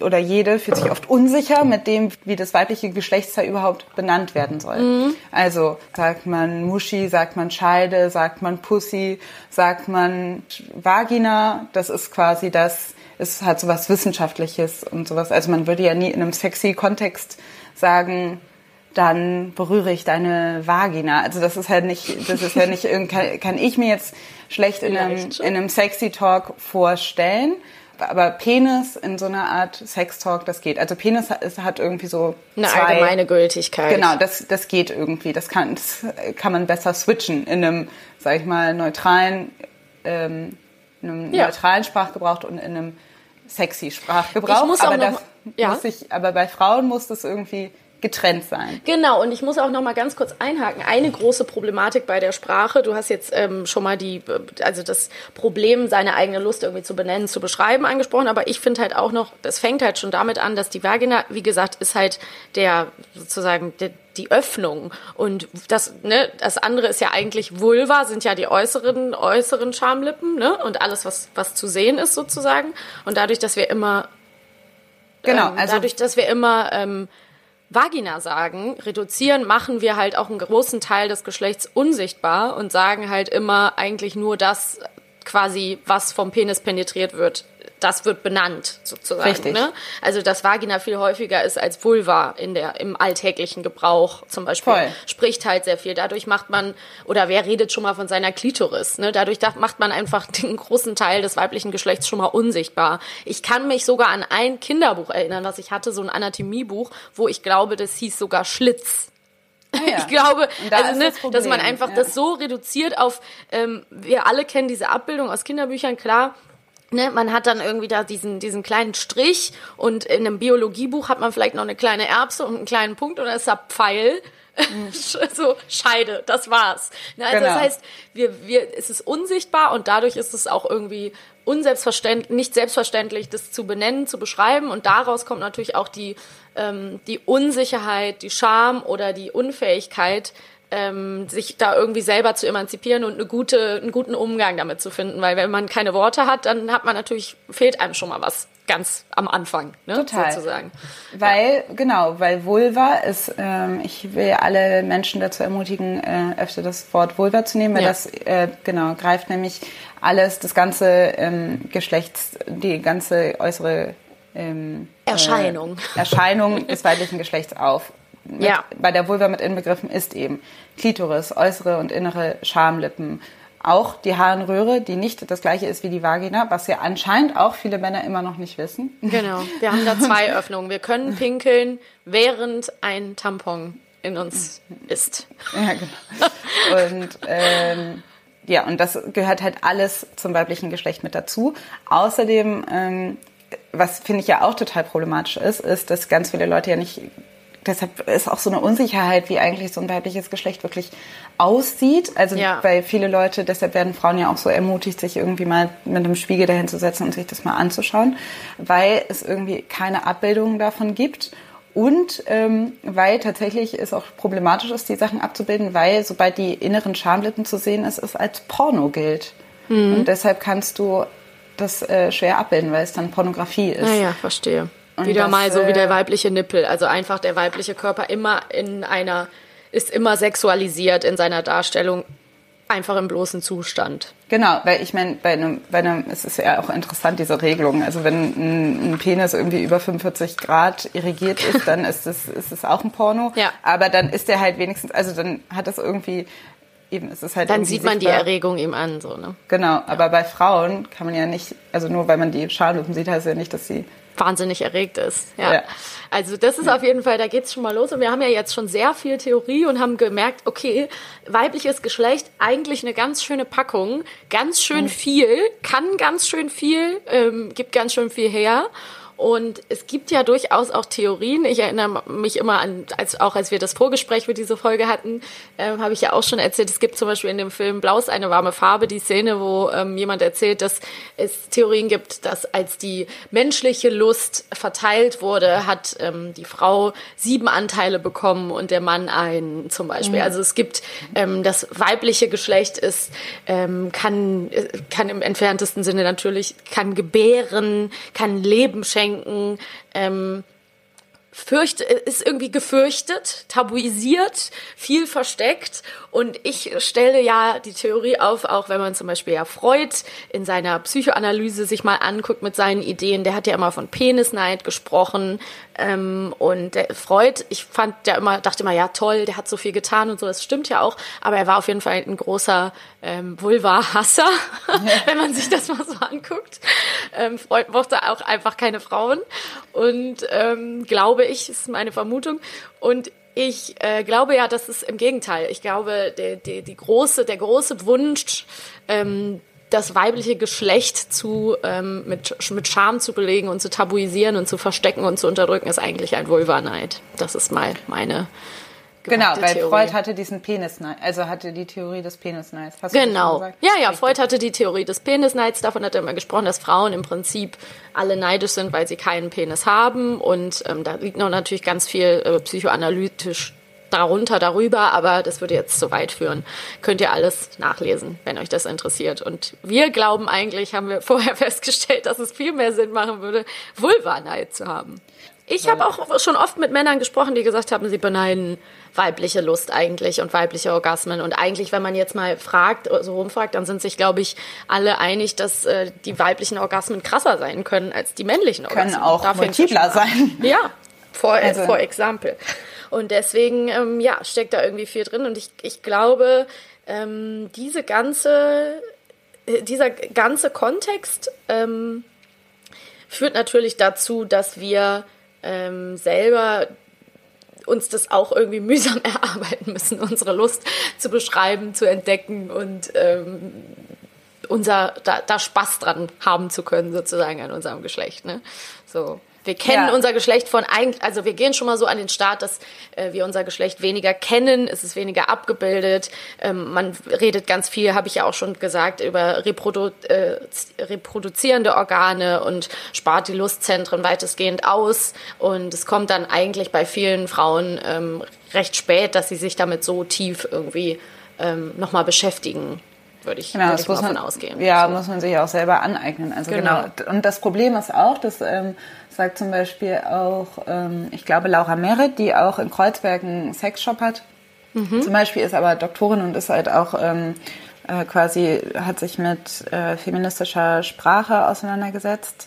oder jede fühlt sich oft unsicher mit dem, wie das weibliche Geschlechtsteil überhaupt benannt werden soll. Also sagt man Muschi, sagt man Scheide, sagt man Pussy, sagt man Vagina, das ist quasi das, ist halt sowas Wissenschaftliches und sowas. Also man würde ja nie in einem sexy Kontext sagen, dann berühre ich deine Vagina. Also das ist halt nicht, das ist ja nicht irgend, kann, kann ich mir jetzt schlecht in einem, in einem sexy Talk vorstellen. aber Penis in so einer Art Sextalk, das geht. Also Penis hat, hat irgendwie so Eine zwei, allgemeine Gültigkeit. Genau, das, das geht irgendwie. Das kann, das kann man besser switchen in einem, sag ich mal, neutralen, ähm, in einem Ja. neutralen Sprachgebrauch und in einem sexy Sprachgebrauch. Ich muss aber noch das ja. muss ich, aber bei Frauen muss das irgendwie getrennt sein. Genau, und ich muss auch noch mal ganz kurz einhaken. Eine große Problematik bei der Sprache, du hast jetzt ähm, schon mal die, also das Problem, seine eigene Lust irgendwie zu benennen, zu beschreiben, angesprochen, aber ich finde halt auch noch, das fängt halt schon damit an, dass die Vagina, wie gesagt, ist halt der, sozusagen, der, die Öffnung. Und das, ne, das andere ist ja eigentlich Vulva, sind ja die äußeren, äußeren Schamlippen, ne? Und alles, was, was zu sehen ist, sozusagen. Und dadurch, dass wir immer Genau, ähm, also dadurch, dass wir immer ähm, Vagina sagen, reduzieren, machen wir halt auch einen großen Teil des Geschlechts unsichtbar und sagen halt immer eigentlich nur das quasi, was vom Penis penetriert wird. Das wird benannt, sozusagen. Richtig. Ne? Also, dass Vagina viel häufiger ist als Vulva in der, im alltäglichen Gebrauch zum Beispiel. Voll. Spricht halt sehr viel. Dadurch macht man, oder wer redet schon mal von seiner Klitoris? Ne? Dadurch da- macht man einfach den großen Teil des weiblichen Geschlechts schon mal unsichtbar. Ich kann mich sogar an ein Kinderbuch erinnern, was ich hatte, so ein Anatomiebuch, wo ich glaube, das hieß sogar Schlitz. Ja. Ich glaube, da also, ne, das dass man einfach ja. das so reduziert auf, ähm, wir alle kennen diese Abbildung aus Kinderbüchern, klar. Ne, man hat dann irgendwie da diesen, diesen kleinen Strich und in einem Biologiebuch hat man vielleicht noch eine kleine Erbse und einen kleinen Punkt und da ist da Pfeil. so Scheide, das war's. Ne, also Genau. Das heißt, wir, wir, es ist unsichtbar und dadurch ist es auch irgendwie unselbstverständlich, nicht selbstverständlich, das zu benennen, zu beschreiben und daraus kommt natürlich auch die, ähm, die Unsicherheit, die Scham oder die Unfähigkeit, ähm, sich da irgendwie selber zu emanzipieren und eine gute, einen guten Umgang damit zu finden, weil wenn man keine Worte hat, dann hat man natürlich, fehlt einem schon mal was ganz am Anfang, ne, Total. sozusagen. Weil, genau, weil Vulva ist, ähm, ich will alle Menschen dazu ermutigen, äh, öfter das Wort Vulva zu nehmen, weil Ja. das, äh, genau, greift nämlich alles, das ganze ähm, Geschlechts, die ganze äußere ähm, Erscheinung. Äh, Erscheinung des weiblichen Geschlechts auf. Mit, Ja. Bei der Vulva mit inbegriffen ist eben Klitoris, äußere und innere Schamlippen. Auch die Harnröhre, die nicht das gleiche ist wie die Vagina, was ja anscheinend auch viele Männer immer noch nicht wissen. Genau. Wir haben da zwei Öffnungen. Wir können pinkeln, während ein Tampon in uns ist. Ja, genau. Und ähm, ja, und das gehört halt alles zum weiblichen Geschlecht mit dazu. Außerdem, ähm, was finde ich ja auch total problematisch ist, ist, dass ganz viele Leute ja nicht. Deshalb ist auch so eine Unsicherheit, wie eigentlich so ein weibliches Geschlecht wirklich aussieht. Also Ja. weil viele Leute, deshalb werden Frauen ja auch so ermutigt, sich irgendwie mal mit einem Spiegel dahin zu setzen und sich das mal anzuschauen, weil es irgendwie keine Abbildungen davon gibt. Und ähm, weil tatsächlich es auch problematisch ist, die Sachen abzubilden, weil sobald die inneren Schamlippen zu sehen ist, es als Porno gilt. Mhm. Und deshalb kannst du das äh, schwer abbilden, weil es dann Pornografie ist. Naja, verstehe. Und Wieder das, mal so wie äh, der weibliche Nippel. Also einfach der weibliche Körper immer in einer, ist immer sexualisiert in seiner Darstellung, einfach im bloßen Zustand. Genau, weil ich meine, bei einem, bei einem, es ist ja auch interessant, diese Regelung. Also wenn ein, ein Penis irgendwie über 45 Grad irrigiert ist, dann ist es, ist es auch ein Porno. Ja. Aber dann ist der halt wenigstens, also dann hat das irgendwie, eben, es ist halt Dann sieht man die sichtbar. Erregung ihm an, so, ne? Genau, aber bei Frauen kann man ja nicht, also nur weil man die Schamlippen sieht, heißt ja nicht, dass sie wahnsinnig erregt ist. Ja. Ja. Also das ist auf jeden Fall, da geht's schon mal los. Und wir haben ja jetzt schon sehr viel Theorie und haben gemerkt, okay, weibliches Geschlecht, eigentlich eine ganz schöne Packung, ganz schön viel, kann ganz schön viel, ähm, gibt ganz schön viel her. Und es gibt ja durchaus auch Theorien. Ich erinnere mich immer an, als, auch als wir das Vorgespräch für diese Folge hatten, ähm, habe ich ja auch schon erzählt, es gibt zum Beispiel in dem Film Blau ist eine warme Farbe die Szene, wo ähm, jemand erzählt, dass es Theorien gibt, dass als die menschliche Lust verteilt wurde, hat ähm, die Frau sieben Anteile bekommen und der Mann einen zum Beispiel. Also es gibt ähm, das weibliche Geschlecht ist ähm, kann äh, kann im entferntesten Sinne natürlich kann gebären, kann Leben schenken. Ähm, fürcht, ist irgendwie gefürchtet, tabuisiert, viel versteckt. Und ich stelle ja die Theorie auf, auch wenn man zum Beispiel ja Freud in seiner Psychoanalyse sich mal anguckt mit seinen Ideen, der hat ja immer von Penisneid gesprochen. Ähm, und der Freud, ich fand ja immer, dachte immer, ja toll, der hat so viel getan und so, das stimmt ja auch, aber er war auf jeden Fall ein großer ähm, Vulva-Hasser. wenn man sich das mal so anguckt. Ähm, Freud mochte auch einfach keine Frauen. Und ähm, glaube ich, ist meine Vermutung. Und ich äh, glaube ja, das ist im Gegenteil. Ich glaube, der, der, die große, der große Wunsch, ähm, das weibliche Geschlecht zu, ähm, mit, mit Scham zu belegen und zu tabuisieren und zu verstecken und zu unterdrücken, ist eigentlich ein Vulvaneid. Das ist mal meine Genau, weil Theorie. Freud hatte diesen Penisneid, also hatte die Theorie des Penisneids. Hast du Genau. gesagt? Ja, ja, Richtig. Freud hatte die Theorie des Penisneids. Davon hat er immer gesprochen, dass Frauen im Prinzip alle neidisch sind, weil sie keinen Penis haben. Und ähm, da liegt noch natürlich ganz viel äh, psychoanalytisch darunter, darüber, aber das würde jetzt zu weit führen. Könnt ihr alles nachlesen, wenn euch das interessiert. Und wir glauben eigentlich, haben wir vorher festgestellt, dass es viel mehr Sinn machen würde, Vulvaneid zu haben. Ich habe auch schon oft mit Männern gesprochen, die gesagt haben, sie beneiden weibliche Lust eigentlich und weibliche Orgasmen. Und eigentlich, wenn man jetzt mal fragt, so rumfragt, dann sind sich, glaube ich, alle einig, dass äh, die weiblichen Orgasmen krasser sein können als die männlichen Orgasmen. Können auch Da fängt es multipler sein. Ja, for, Also- for example. Und deswegen, ähm, ja, steckt da irgendwie viel drin. Und ich, ich glaube, ähm, diese ganze, äh, dieser ganze Kontext ähm, führt natürlich dazu, dass wir ähm, selber uns das auch irgendwie mühsam erarbeiten müssen, unsere Lust zu beschreiben, zu entdecken und ähm, unser da, da Spaß dran haben zu können sozusagen an unserem Geschlecht. Ne? So. Wir kennen Ja. unser Geschlecht von eigentlich, also wir gehen schon mal so an den Start, dass äh, wir unser Geschlecht weniger kennen, es ist weniger abgebildet. Ähm, man redet ganz viel, habe ich ja auch schon gesagt, über reprodu äh, reproduzierende Organe und spart die Lustzentren weitestgehend aus. Und es kommt dann eigentlich bei vielen Frauen ähm, recht spät, dass sie sich damit so tief irgendwie ähm, nochmal beschäftigen, würde ich, Genau, würde das ich muss man, ausgehen. Ja, So. muss man sich auch selber aneignen. Also Genau. genau. Und das Problem ist auch, das ähm, sagt zum Beispiel auch, ähm, ich glaube, Laura Merritt, die auch in Kreuzberg einen Sexshop hat. Mhm. Zum Beispiel ist aber Doktorin und ist halt auch ähm, äh, quasi, hat sich mit äh, feministischer Sprache auseinandergesetzt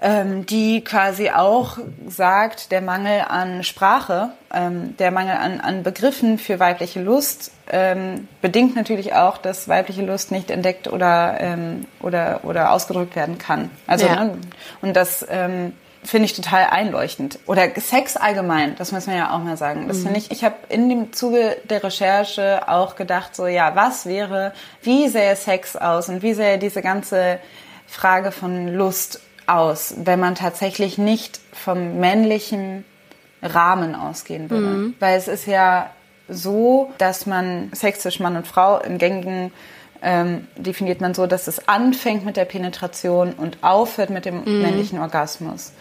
die quasi auch sagt, der Mangel an Sprache, ähm, der Mangel an, an Begriffen für weibliche Lust ähm, bedingt natürlich auch, dass weibliche Lust nicht entdeckt oder, ähm, oder, oder ausgedrückt werden kann. Also, Ja. ne, und das ähm, finde ich total einleuchtend. Oder Sex allgemein, das muss man ja auch mal sagen. Das finde ich, ich habe in dem Zuge der Recherche auch gedacht, so ja, was wäre, wie sähe Sex aus und wie sähe diese ganze Frage von Lust aus, wenn man tatsächlich nicht vom männlichen Rahmen ausgehen würde. Weil es ist ja so, dass man Sex zwischen Mann und Frau im gängigen ähm, definiert man so, dass es anfängt mit der Penetration und aufhört mit dem männlichen Orgasmus.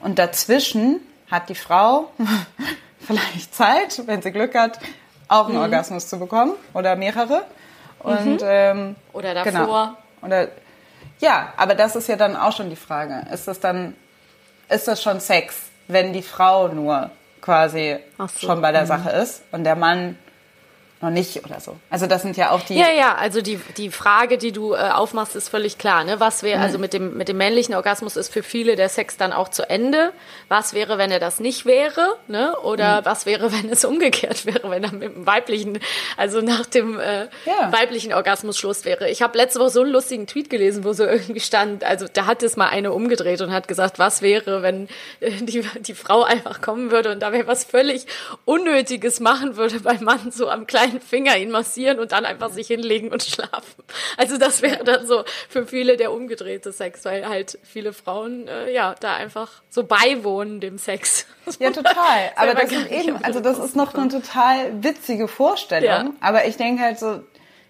Und dazwischen hat die Frau vielleicht Zeit, wenn sie Glück hat, auch einen Orgasmus zu bekommen oder mehrere. Und ähm, Oder davor. Genau. Oder ja, aber das ist ja dann auch schon die Frage. Ist das dann, ist das schon Sex, wenn die Frau nur quasi so, schon bei der Sache ist und der Mann noch nicht oder so? Also das sind ja auch die. Ja, ja, also die, die Frage, die du äh, aufmachst, ist völlig klar. Ne? Was wäre, Mhm. also mit dem, mit dem männlichen Orgasmus ist für viele der Sex dann auch zu Ende. Was wäre, wenn er das nicht wäre? Ne? Oder Mhm. was wäre, wenn es umgekehrt wäre, wenn er mit dem weiblichen, also nach dem äh, Ja. weiblichen Orgasmus Schluss wäre? Ich habe letzte Woche so einen lustigen Tweet gelesen, wo so irgendwie stand, also da hat es mal eine umgedreht und hat gesagt, was wäre, wenn äh, die, die Frau einfach kommen würde und dabei was völlig Unnötiges machen würde beim Mann, so am kleinen Finger ihn massieren und dann einfach sich hinlegen und schlafen. Also das wäre dann so für viele der umgedrehte Sex, weil halt viele Frauen äh, ja da einfach so beiwohnen dem Sex. Ja, total. Aber das ist eben, also das ist noch eine total witzige Vorstellung. Ja. Aber ich denke halt so,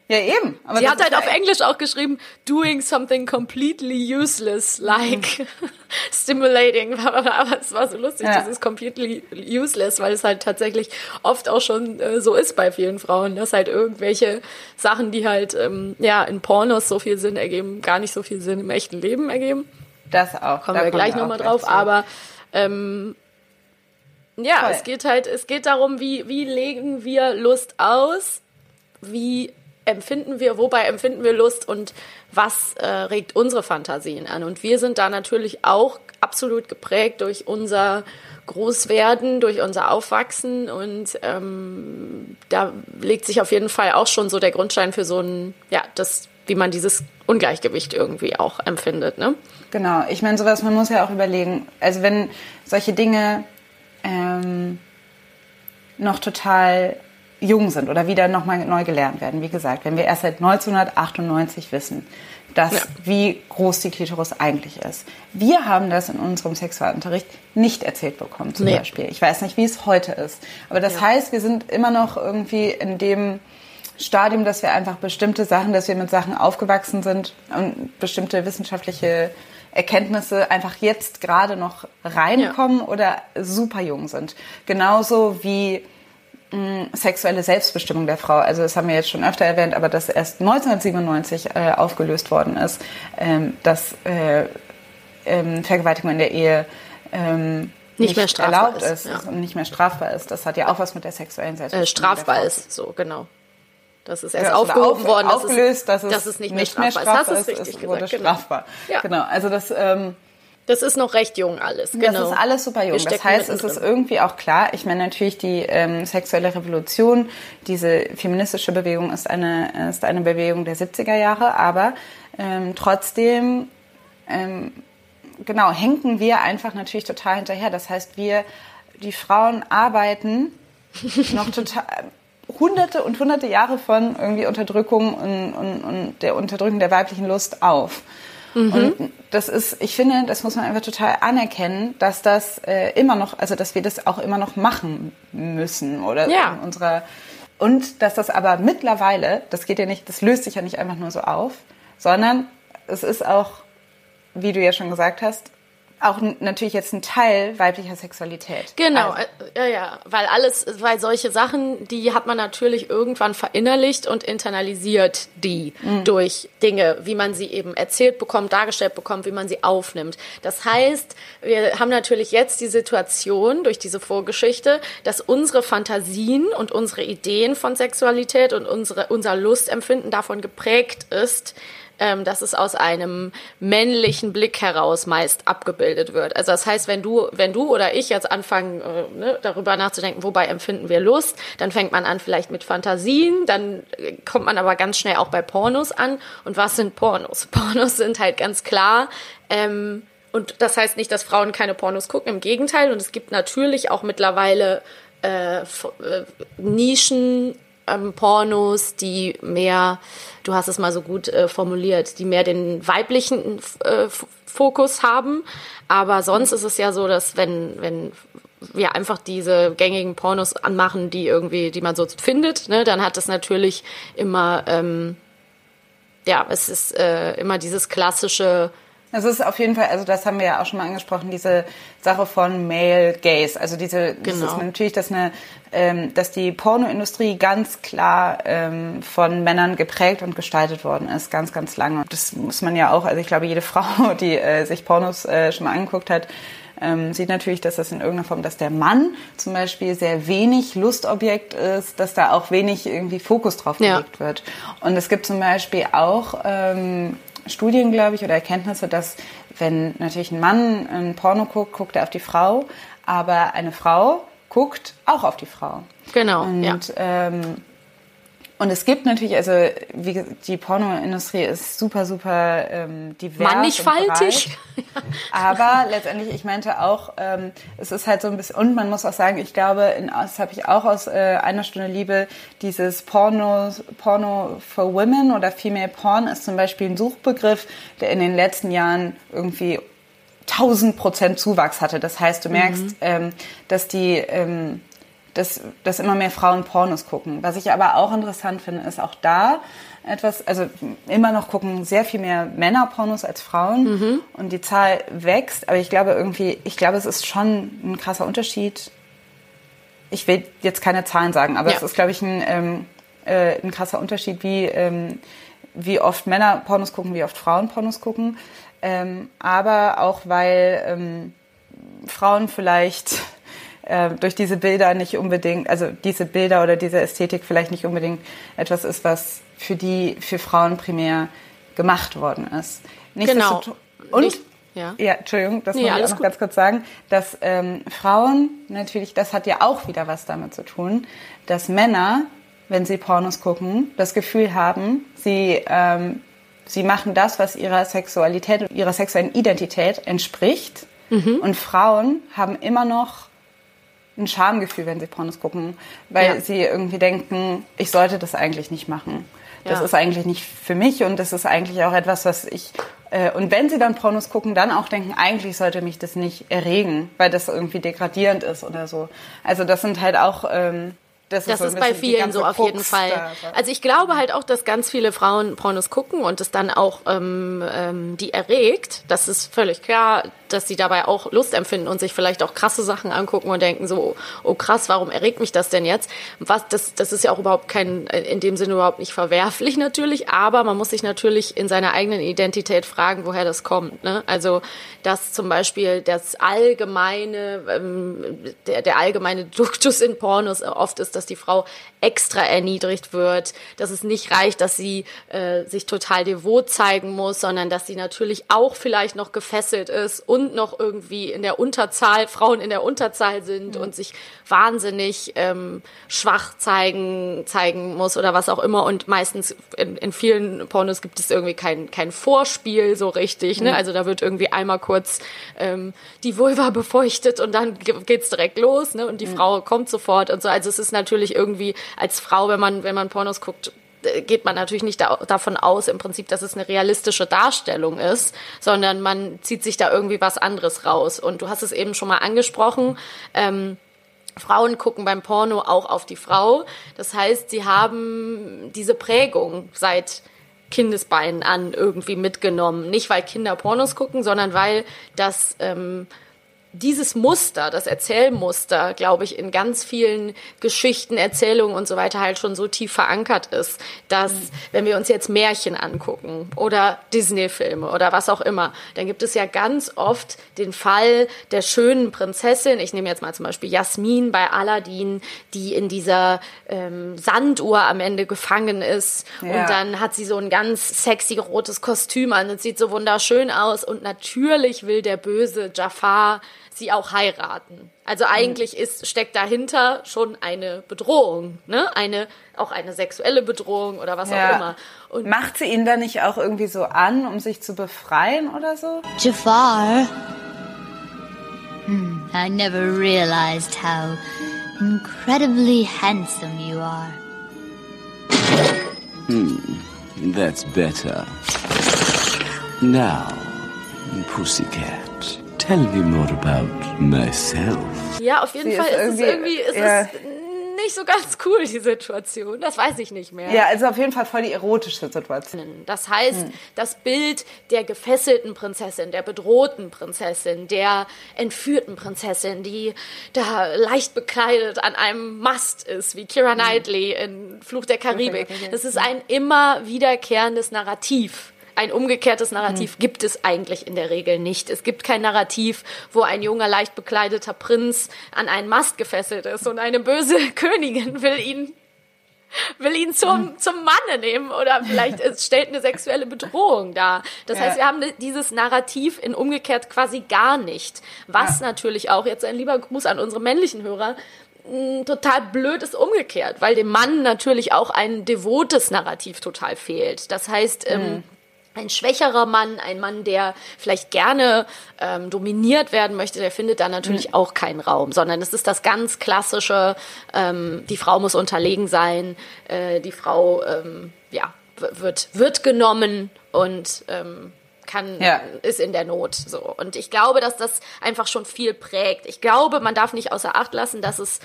ja eben. Aber Sie hat halt auf Englisch auch geschrieben, doing something completely useless, like stimulating. Aber es war so lustig, Ja. dieses completely useless, weil es halt tatsächlich oft auch schon äh, so ist bei vielen Frauen, dass halt irgendwelche Sachen, die halt ähm, ja in Pornos so viel Sinn ergeben, gar nicht so viel Sinn im echten Leben ergeben. Das auch. Kommen da wir gleich nochmal drauf. zu. Aber ähm, ja, Voll. es geht halt, es geht darum, wie, wie legen wir Lust aus, wie empfinden wir, wobei empfinden wir Lust und was äh, regt unsere Fantasien an. Und wir sind da natürlich auch absolut geprägt durch unser Großwerden, durch unser Aufwachsen und ähm, da legt sich auf jeden Fall auch schon so der Grundstein für so ein, ja, das wie man dieses Ungleichgewicht irgendwie auch empfindet. Ne? Genau, ich meine sowas, man muss ja auch überlegen, also wenn solche Dinge ähm, noch total jung sind oder wieder nochmal neu gelernt werden, wie gesagt, wenn wir erst seit 1998 wissen, dass, Ja. wie groß die Klitoris eigentlich ist. Wir haben das in unserem Sexualunterricht nicht erzählt bekommen, zum Nee. Beispiel. Ich weiß nicht, wie es heute ist. Aber das Ja. heißt, wir sind immer noch irgendwie in dem Stadium, dass wir einfach bestimmte Sachen, dass wir mit Sachen aufgewachsen sind und bestimmte wissenschaftliche Erkenntnisse einfach jetzt gerade noch reinkommen oder super jung sind. Genauso wie sexuelle Selbstbestimmung der Frau. Also das haben wir jetzt schon öfter erwähnt, aber das erst 1997 äh, aufgelöst worden ist, ähm, dass äh, ähm, Vergewaltigung in der Ehe ähm, Nicht mehr strafbar erlaubt ist, ist, ja. und nicht mehr strafbar ist. Das hat ja auch was mit der sexuellen Selbstbestimmung Äh, strafbar ist, so genau. Das ist erst ja, wurde aufgehoben auf- worden, dass aufgelöst, es, dass es, nicht mehr strafbar ist. Hast du es richtig es wurde gesagt? Genau. strafbar. Ja. Genau, also das, ähm, Das ist noch recht jung alles. Genau. das ist alles super jung. Das heißt, es ist irgendwie auch klar. Ich meine natürlich die ähm, sexuelle Revolution, diese feministische Bewegung ist eine ist eine Bewegung der 70er Jahre, aber ähm, trotzdem ähm, genau hinken wir einfach natürlich total hinterher. Das heißt, wir die Frauen arbeiten noch total hunderte und hunderte Jahre von irgendwie Unterdrückung und, und, und der Unterdrückung der weiblichen Lust auf. Und das ist, ich finde, das muss man einfach total anerkennen, dass das äh, immer noch, also dass wir das auch immer noch machen müssen oder Ja. in unserer und dass das aber mittlerweile, das geht ja nicht, das löst sich ja nicht einfach nur so auf, sondern es ist auch, wie du ja schon gesagt hast, auch natürlich jetzt ein Teil weiblicher Sexualität. Genau, Also, äh, ja, ja, weil alles, weil solche Sachen, die hat man natürlich irgendwann verinnerlicht und internalisiert die Mhm. durch Dinge, wie man sie eben erzählt bekommt, dargestellt bekommt, wie man sie aufnimmt. Das heißt, wir haben natürlich jetzt die Situation durch diese Vorgeschichte, dass unsere Fantasien und unsere Ideen von Sexualität und unsere, unser Lustempfinden davon geprägt ist, ähm, dass es aus einem männlichen Blick heraus meist abgebildet wird. Also das heißt, wenn du, wenn du oder ich jetzt anfangen, äh, ne, darüber nachzudenken, wobei empfinden wir Lust, dann fängt man an vielleicht mit Fantasien, dann äh, kommt man aber ganz schnell auch bei Pornos an. Und was sind Pornos? Pornos sind halt ganz klar. Ähm, und das heißt nicht, dass Frauen keine Pornos gucken, im Gegenteil. Und es gibt natürlich auch mittlerweile äh, äh, Nischen ähm, Pornos, die mehr, du hast es mal so gut äh, formuliert, die mehr den weiblichen äh, Fokus haben. Aber sonst ist es ja so, dass wenn, wenn wir einfach diese gängigen Pornos anmachen, die irgendwie, die man so findet, ne, dann hat es natürlich immer, ähm, ja, es ist äh, immer dieses klassische, Es ist auf jeden Fall, also das haben wir ja auch schon mal angesprochen, diese Sache von Male Gaze. Also diese, das Genau. ist natürlich, dass eine, ähm, dass die Pornoindustrie ganz klar ähm, von Männern geprägt und gestaltet worden ist, ganz, ganz lange. Das muss man ja auch, also ich glaube, jede Frau, die äh, sich Pornos äh, schon mal angeguckt hat, ähm, sieht natürlich, dass das in irgendeiner Form, dass der Mann zum Beispiel sehr wenig Lustobjekt ist, dass da auch wenig irgendwie Fokus drauf Ja. gelegt wird. Und es gibt zum Beispiel auch ähm, Studien, glaube ich, oder Erkenntnisse, dass wenn natürlich ein Mann ein Porno guckt, guckt er auf die Frau, aber eine Frau guckt auch auf die Frau. genau, Und, ja. ähm, und es gibt natürlich, also wie, die Pornoindustrie ist super, super ähm, divers. Mannigfaltig. Aber letztendlich, ich meinte auch, ähm, es ist halt so ein bisschen, und man muss auch sagen, ich glaube, in, das habe ich auch aus äh, einer Stunde Liebe, dieses Porno, Porno for Women oder Female Porn ist zum Beispiel ein Suchbegriff, der in den letzten Jahren irgendwie 1000 Prozent Zuwachs hatte. Das heißt, du merkst, ähm, dass die, ähm, dass, dass immer mehr Frauen Pornos gucken. Was ich aber auch interessant finde, ist auch da etwas, also immer noch gucken sehr viel mehr Männer Pornos als Frauen und die Zahl wächst. Aber ich glaube irgendwie, ich glaube, es ist schon ein krasser Unterschied. Ich will jetzt keine Zahlen sagen, aber Ja. es ist, glaube ich, ein, ähm, äh, ein krasser Unterschied, wie, ähm, wie oft Männer Pornos gucken, wie oft Frauen Pornos gucken. Ähm, aber auch, weil ähm, Frauen vielleicht äh, durch diese Bilder nicht unbedingt, also diese Bilder oder diese Ästhetik vielleicht nicht unbedingt etwas ist, was für die, für Frauen primär gemacht worden ist. Genau. Nichtsdestotrotz- Und, Nicht- ja. ja, Entschuldigung, das Nee, muss ich auch noch gut. ganz kurz sagen, dass ähm, Frauen natürlich, das hat ja auch wieder was damit zu tun, dass Männer, wenn sie Pornos gucken, das Gefühl haben, sie ähm, sie machen das, was ihrer Sexualität und ihrer sexuellen Identität entspricht. Und Frauen haben immer noch ein Schamgefühl, wenn sie Pornos gucken, weil Ja. sie irgendwie denken, ich sollte das eigentlich nicht machen. Das Ja. ist eigentlich nicht für mich und das ist eigentlich auch etwas, was ich äh, und wenn sie dann Pornos gucken, dann auch denken, eigentlich sollte mich das nicht erregen, weil das irgendwie degradierend ist oder so. Also das sind halt auch ähm, das, Das so ein ist bei vielen so auf jeden Krux Fall. da. Also ich glaube halt auch, dass ganz viele Frauen Pornos gucken und es dann auch ähm, ähm, die erregt. Das ist völlig klar, dass sie dabei auch Lust empfinden und sich vielleicht auch krasse Sachen angucken und denken so, oh krass, warum erregt mich das denn jetzt? Was, das, das ist ja auch überhaupt kein, in dem Sinne überhaupt nicht verwerflich natürlich, aber man muss sich natürlich in seiner eigenen Identität fragen, woher das kommt. Ne? Also, dass zum Beispiel das allgemeine, ähm, der, der allgemeine Duktus in Pornos oft ist, dass die Frau extra erniedrigt wird, dass es nicht reicht, dass sie äh, sich total devot zeigen muss, sondern dass sie natürlich auch vielleicht noch gefesselt ist und noch irgendwie in der Unterzahl, Frauen in der Unterzahl sind und sich wahnsinnig ähm, schwach zeigen, zeigen muss oder was auch immer. Und meistens in, in vielen Pornos gibt es irgendwie kein, kein Vorspiel so richtig. Ne? Also da wird irgendwie einmal kurz ähm, die Vulva befeuchtet und dann ge- geht's direkt los ne? und die Frau kommt sofort und so. Also es ist natürlich irgendwie als Frau, wenn man, wenn man Pornos guckt, äh, geht man natürlich nicht da, davon aus, im Prinzip, dass es eine realistische Darstellung ist, sondern man zieht sich da irgendwie was anderes raus. Und du hast es eben schon mal angesprochen. Ähm, Frauen gucken beim Porno auch auf die Frau. Das heißt, sie haben diese Prägung seit Kindesbeinen an irgendwie mitgenommen. Nicht, weil Kinder Pornos gucken, sondern weil das ähm, dieses Muster, das Erzählmuster, glaube ich, in ganz vielen Geschichten, Erzählungen und so weiter halt schon so tief verankert ist, dass wenn wir uns jetzt Märchen angucken oder Disney-Filme oder was auch immer, dann gibt es ja ganz oft den Fall der schönen Prinzessin. Ich nehme jetzt mal zum Beispiel Jasmin bei Aladdin, die in dieser ähm, Sanduhr am Ende gefangen ist Ja. und dann hat sie so ein ganz sexy rotes Kostüm an und sieht so wunderschön aus und natürlich will der böse Jafar sie auch heiraten. Also eigentlich ist steckt dahinter schon eine Bedrohung, ne? Eine auch eine sexuelle Bedrohung oder was auch immer. Und Macht sie ihn dann nicht auch irgendwie so an, um sich zu befreien oder so? Jafar. Hmm, I never realized how incredibly handsome you are. That's better. Now, Pussycat, tell me more about myself. ja, auf jeden Sie Fall ist ist, es irgendwie- ist ja. es nicht so ganz cool die Situation. Das weiß ich nicht mehr. Ja, also auf jeden Fall voll die erotische Situation. Das heißt, das Bild der gefesselten Prinzessin, der bedrohten Prinzessin, der entführten Prinzessin, die da leicht bekleidet an einem Mast ist, wie Kira Knightley in Fluch der Karibik. Das ist ein immer wiederkehrendes Narrativ. Ein umgekehrtes Narrativ gibt es eigentlich in der Regel nicht. Es gibt kein Narrativ, wo ein junger, leicht bekleideter Prinz an einen Mast gefesselt ist und eine böse Königin will ihn will ihn zum, zum Manne nehmen oder vielleicht es stellt eine sexuelle Bedrohung dar. Das heißt, wir haben dieses Narrativ in umgekehrt quasi gar nicht. Was natürlich auch, jetzt ein lieber Gruß an unsere männlichen Hörer, mh, total blöd ist umgekehrt, weil dem Mann natürlich auch ein devotes Narrativ total fehlt. Das heißt, ähm, ein schwächerer Mann, ein Mann, der vielleicht gerne ähm, dominiert werden möchte, der findet da natürlich auch keinen Raum, sondern es ist das ganz klassische, ähm, die Frau muss unterlegen sein, äh, die Frau ähm, ja, wird, wird genommen und ähm, kann, Ja. ist in der Not. So. Und ich glaube, dass das einfach schon viel prägt. Ich glaube, man darf nicht außer Acht lassen, dass es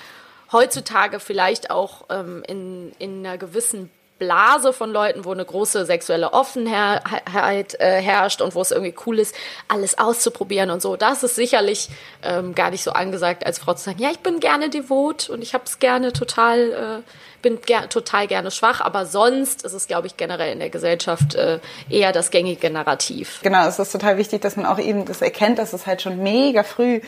heutzutage vielleicht auch ähm, in, in einer gewissen Blase von Leuten, wo eine große sexuelle Offenheit äh, herrscht und wo es irgendwie cool ist, alles auszuprobieren und so. Das ist sicherlich ähm, gar nicht so angesagt, als Frau zu sagen, ja, ich bin gerne devot und ich hab's gerne total, äh, bin ger total gerne schwach, aber sonst ist es, glaube ich, generell in der Gesellschaft äh, eher das gängige Narrativ. Genau, es ist total wichtig, dass man auch eben das erkennt, dass es halt schon mega früh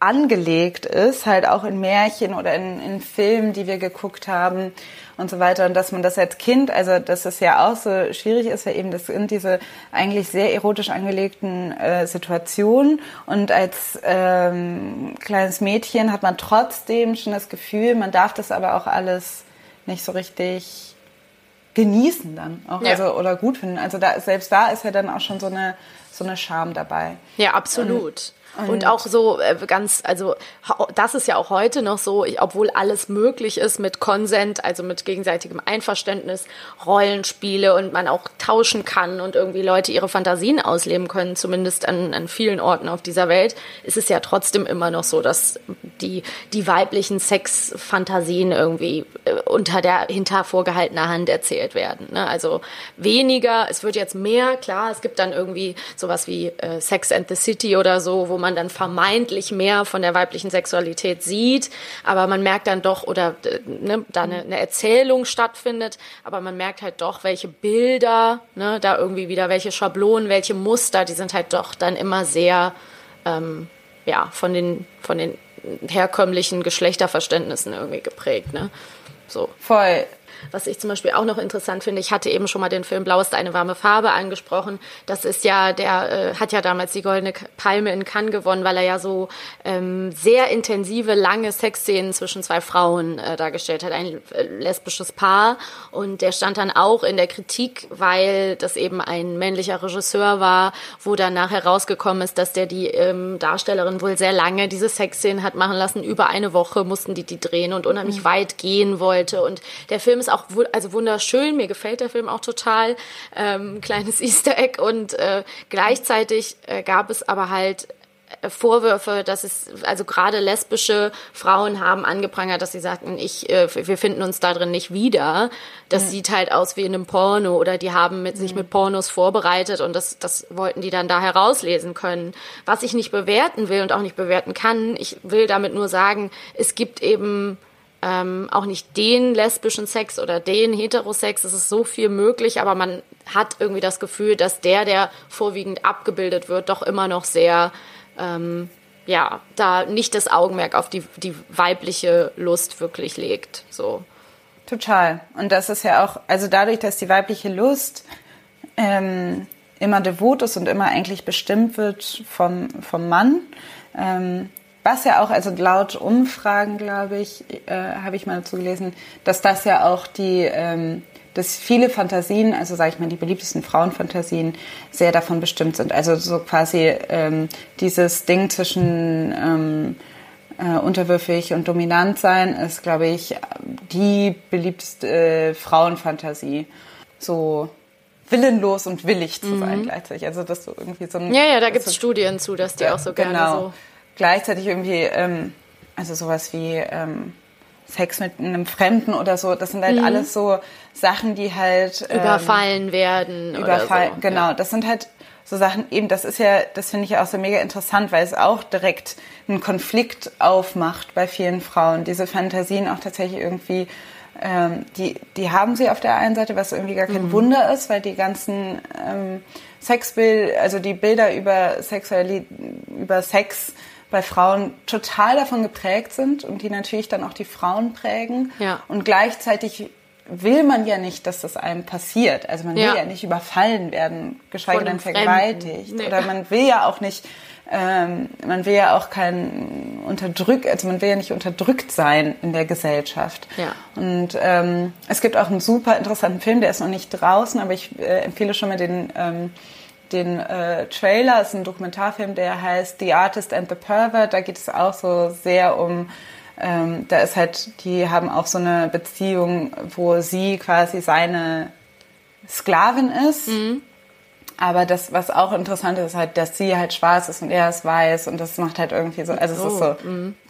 angelegt ist, halt auch in Märchen oder in, in Filmen, die wir geguckt haben und so weiter. Und dass man das als Kind, also dass es ja auch so schwierig ist, weil eben das sind diese eigentlich sehr erotisch angelegten äh, Situationen. Und als ähm, kleines Mädchen hat man trotzdem schon das Gefühl, man darf das aber auch alles nicht so richtig genießen dann auch, Ja. also oder gut finden. Also da selbst da ist ja dann auch schon so eine so eine Charme dabei. Ja, absolut. Und, auch so äh, ganz, also das ist ja auch heute noch so, ich, obwohl alles möglich ist mit Konsent, also mit gegenseitigem Einverständnis, Rollenspiele und man auch tauschen kann und irgendwie Leute ihre Fantasien ausleben können, zumindest an, an vielen Orten auf dieser Welt, ist es ja trotzdem immer noch so, dass die, die weiblichen Sexfantasien irgendwie äh, unter der hinter vorgehaltener Hand erzählt werden. Ne? Also weniger, es wird jetzt mehr, klar, es gibt dann irgendwie sowas wie äh, Sex and the City oder so, wo man dann vermeintlich mehr von der weiblichen Sexualität sieht, aber man merkt dann doch, oder äh, ne, da eine, eine Erzählung stattfindet, aber man merkt halt doch, welche Bilder, ne, da irgendwie wieder, welche Schablonen, welche Muster, die sind halt doch dann immer sehr ähm, ja, von den, von den herkömmlichen Geschlechterverständnissen irgendwie geprägt, ne? So. Voll. Was ich zum Beispiel auch noch interessant finde, ich hatte eben schon mal den Film Blau ist eine warme Farbe angesprochen. Das ist ja, der äh, hat ja damals die Goldene Palme in Cannes gewonnen, weil er ja so ähm, sehr intensive, lange Sexszenen zwischen zwei Frauen äh, dargestellt hat, ein äh, lesbisches Paar. Und der stand dann auch in der Kritik, weil das eben ein männlicher Regisseur war, wo dann nachher rausgekommen ist, dass der die ähm, Darstellerin wohl sehr lange diese Sexszenen hat machen lassen. Über eine Woche mussten die die drehen und unheimlich weit gehen wollte. Und der Film ist auch wu- also wunderschön. Mir gefällt der Film auch total. Ähm, kleines Easter Egg. Und äh, gleichzeitig äh, gab es aber halt äh, Vorwürfe, dass es, also gerade lesbische Frauen haben angeprangert, dass sie sagten, ich, äh, wir finden uns da drin nicht wieder. Das sieht halt aus wie in einem Porno oder die haben mit, sich mit Pornos vorbereitet und das, das wollten die dann da herauslesen können. Was ich nicht bewerten will und auch nicht bewerten kann, ich will damit nur sagen, es gibt eben ähm, auch nicht den lesbischen Sex oder den Heterosex. Es ist so viel möglich, aber man hat irgendwie das Gefühl, dass der, der vorwiegend abgebildet wird, doch immer noch sehr, ähm, ja, da nicht das Augenmerk auf die, die weibliche Lust wirklich legt. So. Total. Und das ist ja auch, also dadurch, dass die weibliche Lust ähm, immer devot ist und immer eigentlich bestimmt wird vom, vom Mann, ähm, was ja auch, also laut Umfragen, glaube ich, äh, habe ich mal dazu gelesen, dass das ja auch die, ähm, dass viele Fantasien, also sage ich mal die beliebtesten Frauenfantasien, sehr davon bestimmt sind. Also so quasi ähm, dieses Ding zwischen ähm, äh, unterwürfig und dominant sein ist, glaube ich, die beliebteste äh, Frauenfantasie. So willenlos und willig zu sein gleichzeitig. Also dass du irgendwie so ein Mhm. Ja, ja, da gibt es du- Studien zu, dass die auch so gerne genau. so. Gleichzeitig irgendwie, ähm, also sowas wie ähm, Sex mit einem Fremden oder so, das sind halt Mhm. alles so Sachen, die halt ähm, Überfallen werden. Überfall, oder so. genau. Ja. Das sind halt so Sachen, eben, das ist ja, das finde ich ja auch so mega interessant, weil es auch direkt einen Konflikt aufmacht bei vielen Frauen. Diese Fantasien auch tatsächlich irgendwie, ähm, die, die haben sie auf der einen Seite, was irgendwie gar kein Wunder ist, weil die ganzen ähm, Sexbild, also die Bilder über Sexualität, über Sex bei Frauen total davon geprägt sind und die natürlich dann auch die Frauen prägen. Ja. Und gleichzeitig will man ja nicht, dass das einem passiert. Also man Ja. will ja nicht überfallen werden, geschweige denn vergewaltigt. Nee. Oder man will ja auch nicht, ähm, man will ja auch kein unterdrück, also man will ja nicht unterdrückt sein in der Gesellschaft. Ja. Und ähm, es gibt auch einen super interessanten Film, der ist noch nicht draußen, aber ich äh, empfehle schon mal den ähm, den äh, Trailer. Es ist ein Dokumentarfilm, der heißt The Artist and the Pervert. Da geht es auch so sehr um ähm, da ist halt, die haben auch so eine Beziehung, wo sie quasi seine Sklavin ist. Aber das, was auch interessant ist, ist halt, dass sie halt schwarz ist und er ist weiß und das macht halt irgendwie so, also es ist so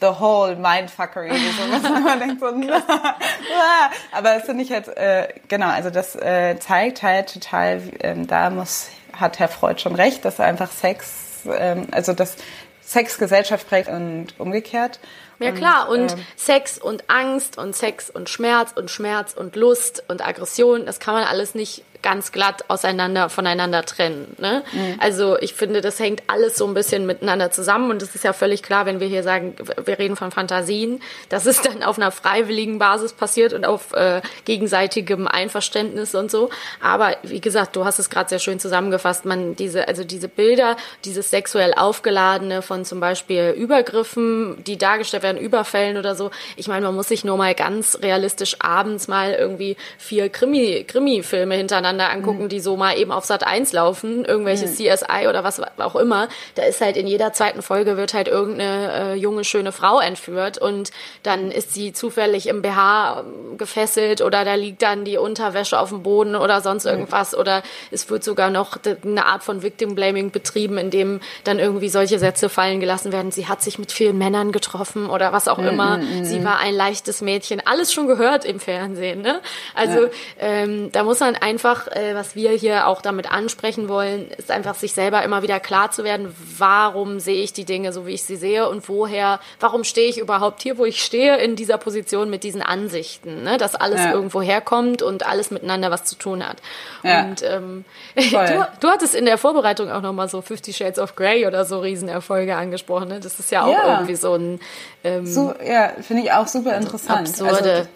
the whole mindfuckery, so, was man denkt so, aber das finde ich halt, äh, genau, also das äh, zeigt halt total, ähm, da muss, hat Herr Freud schon recht, dass einfach Sex, ähm, also dass Sex Gesellschaft prägt und umgekehrt. Ja klar, und ähm, Sex und Angst und Sex und Schmerz und Schmerz und Lust und Aggression, das kann man alles nicht ganz glatt auseinander voneinander trennen. Ne? Mhm. Also ich finde, das hängt alles so ein bisschen miteinander zusammen und es ist ja völlig klar, wenn wir hier sagen, wir reden von Fantasien, dass es dann auf einer freiwilligen Basis passiert und auf äh, gegenseitigem Einverständnis und so. Aber wie gesagt, du hast es gerade sehr schön zusammengefasst, man diese, also diese Bilder, dieses sexuell aufgeladene von zum Beispiel Übergriffen, die dargestellt werden Überfällen oder so. Ich meine, man muss sich nur mal ganz realistisch abends mal irgendwie vier Krimi, Krimi-Filme hintereinander angucken, die so mal eben auf Sat 1 laufen, irgendwelche CSI oder was auch immer. Da ist halt in jeder zweiten Folge wird halt irgendeine äh, junge, schöne Frau entführt und dann ist sie zufällig im BH gefesselt oder da liegt dann die Unterwäsche auf dem Boden oder sonst irgendwas oder es wird sogar noch eine Art von Victim Blaming betrieben, in dem dann irgendwie solche Sätze fallen gelassen werden. Sie hat sich mit vielen Männern getroffen oder was auch immer. Sie war ein leichtes Mädchen. Alles schon gehört im Fernsehen. Ne? Also ähm, da muss man einfach, äh, was wir hier auch damit ansprechen wollen, ist einfach sich selber immer wieder klar zu werden, warum sehe ich die Dinge so, wie ich sie sehe und woher, warum stehe ich überhaupt hier, wo ich stehe, in dieser Position mit diesen Ansichten, ne? dass alles Ja. irgendwo herkommt und alles miteinander was zu tun hat. Ja. Und ähm, du, du hattest in der Vorbereitung auch nochmal so Fifty Shades of Grey oder so Riesenerfolge angesprochen. Ne? Das ist ja auch Ja. irgendwie so ein ähm, So, ja, finde ich auch super interessant. absurde- Also,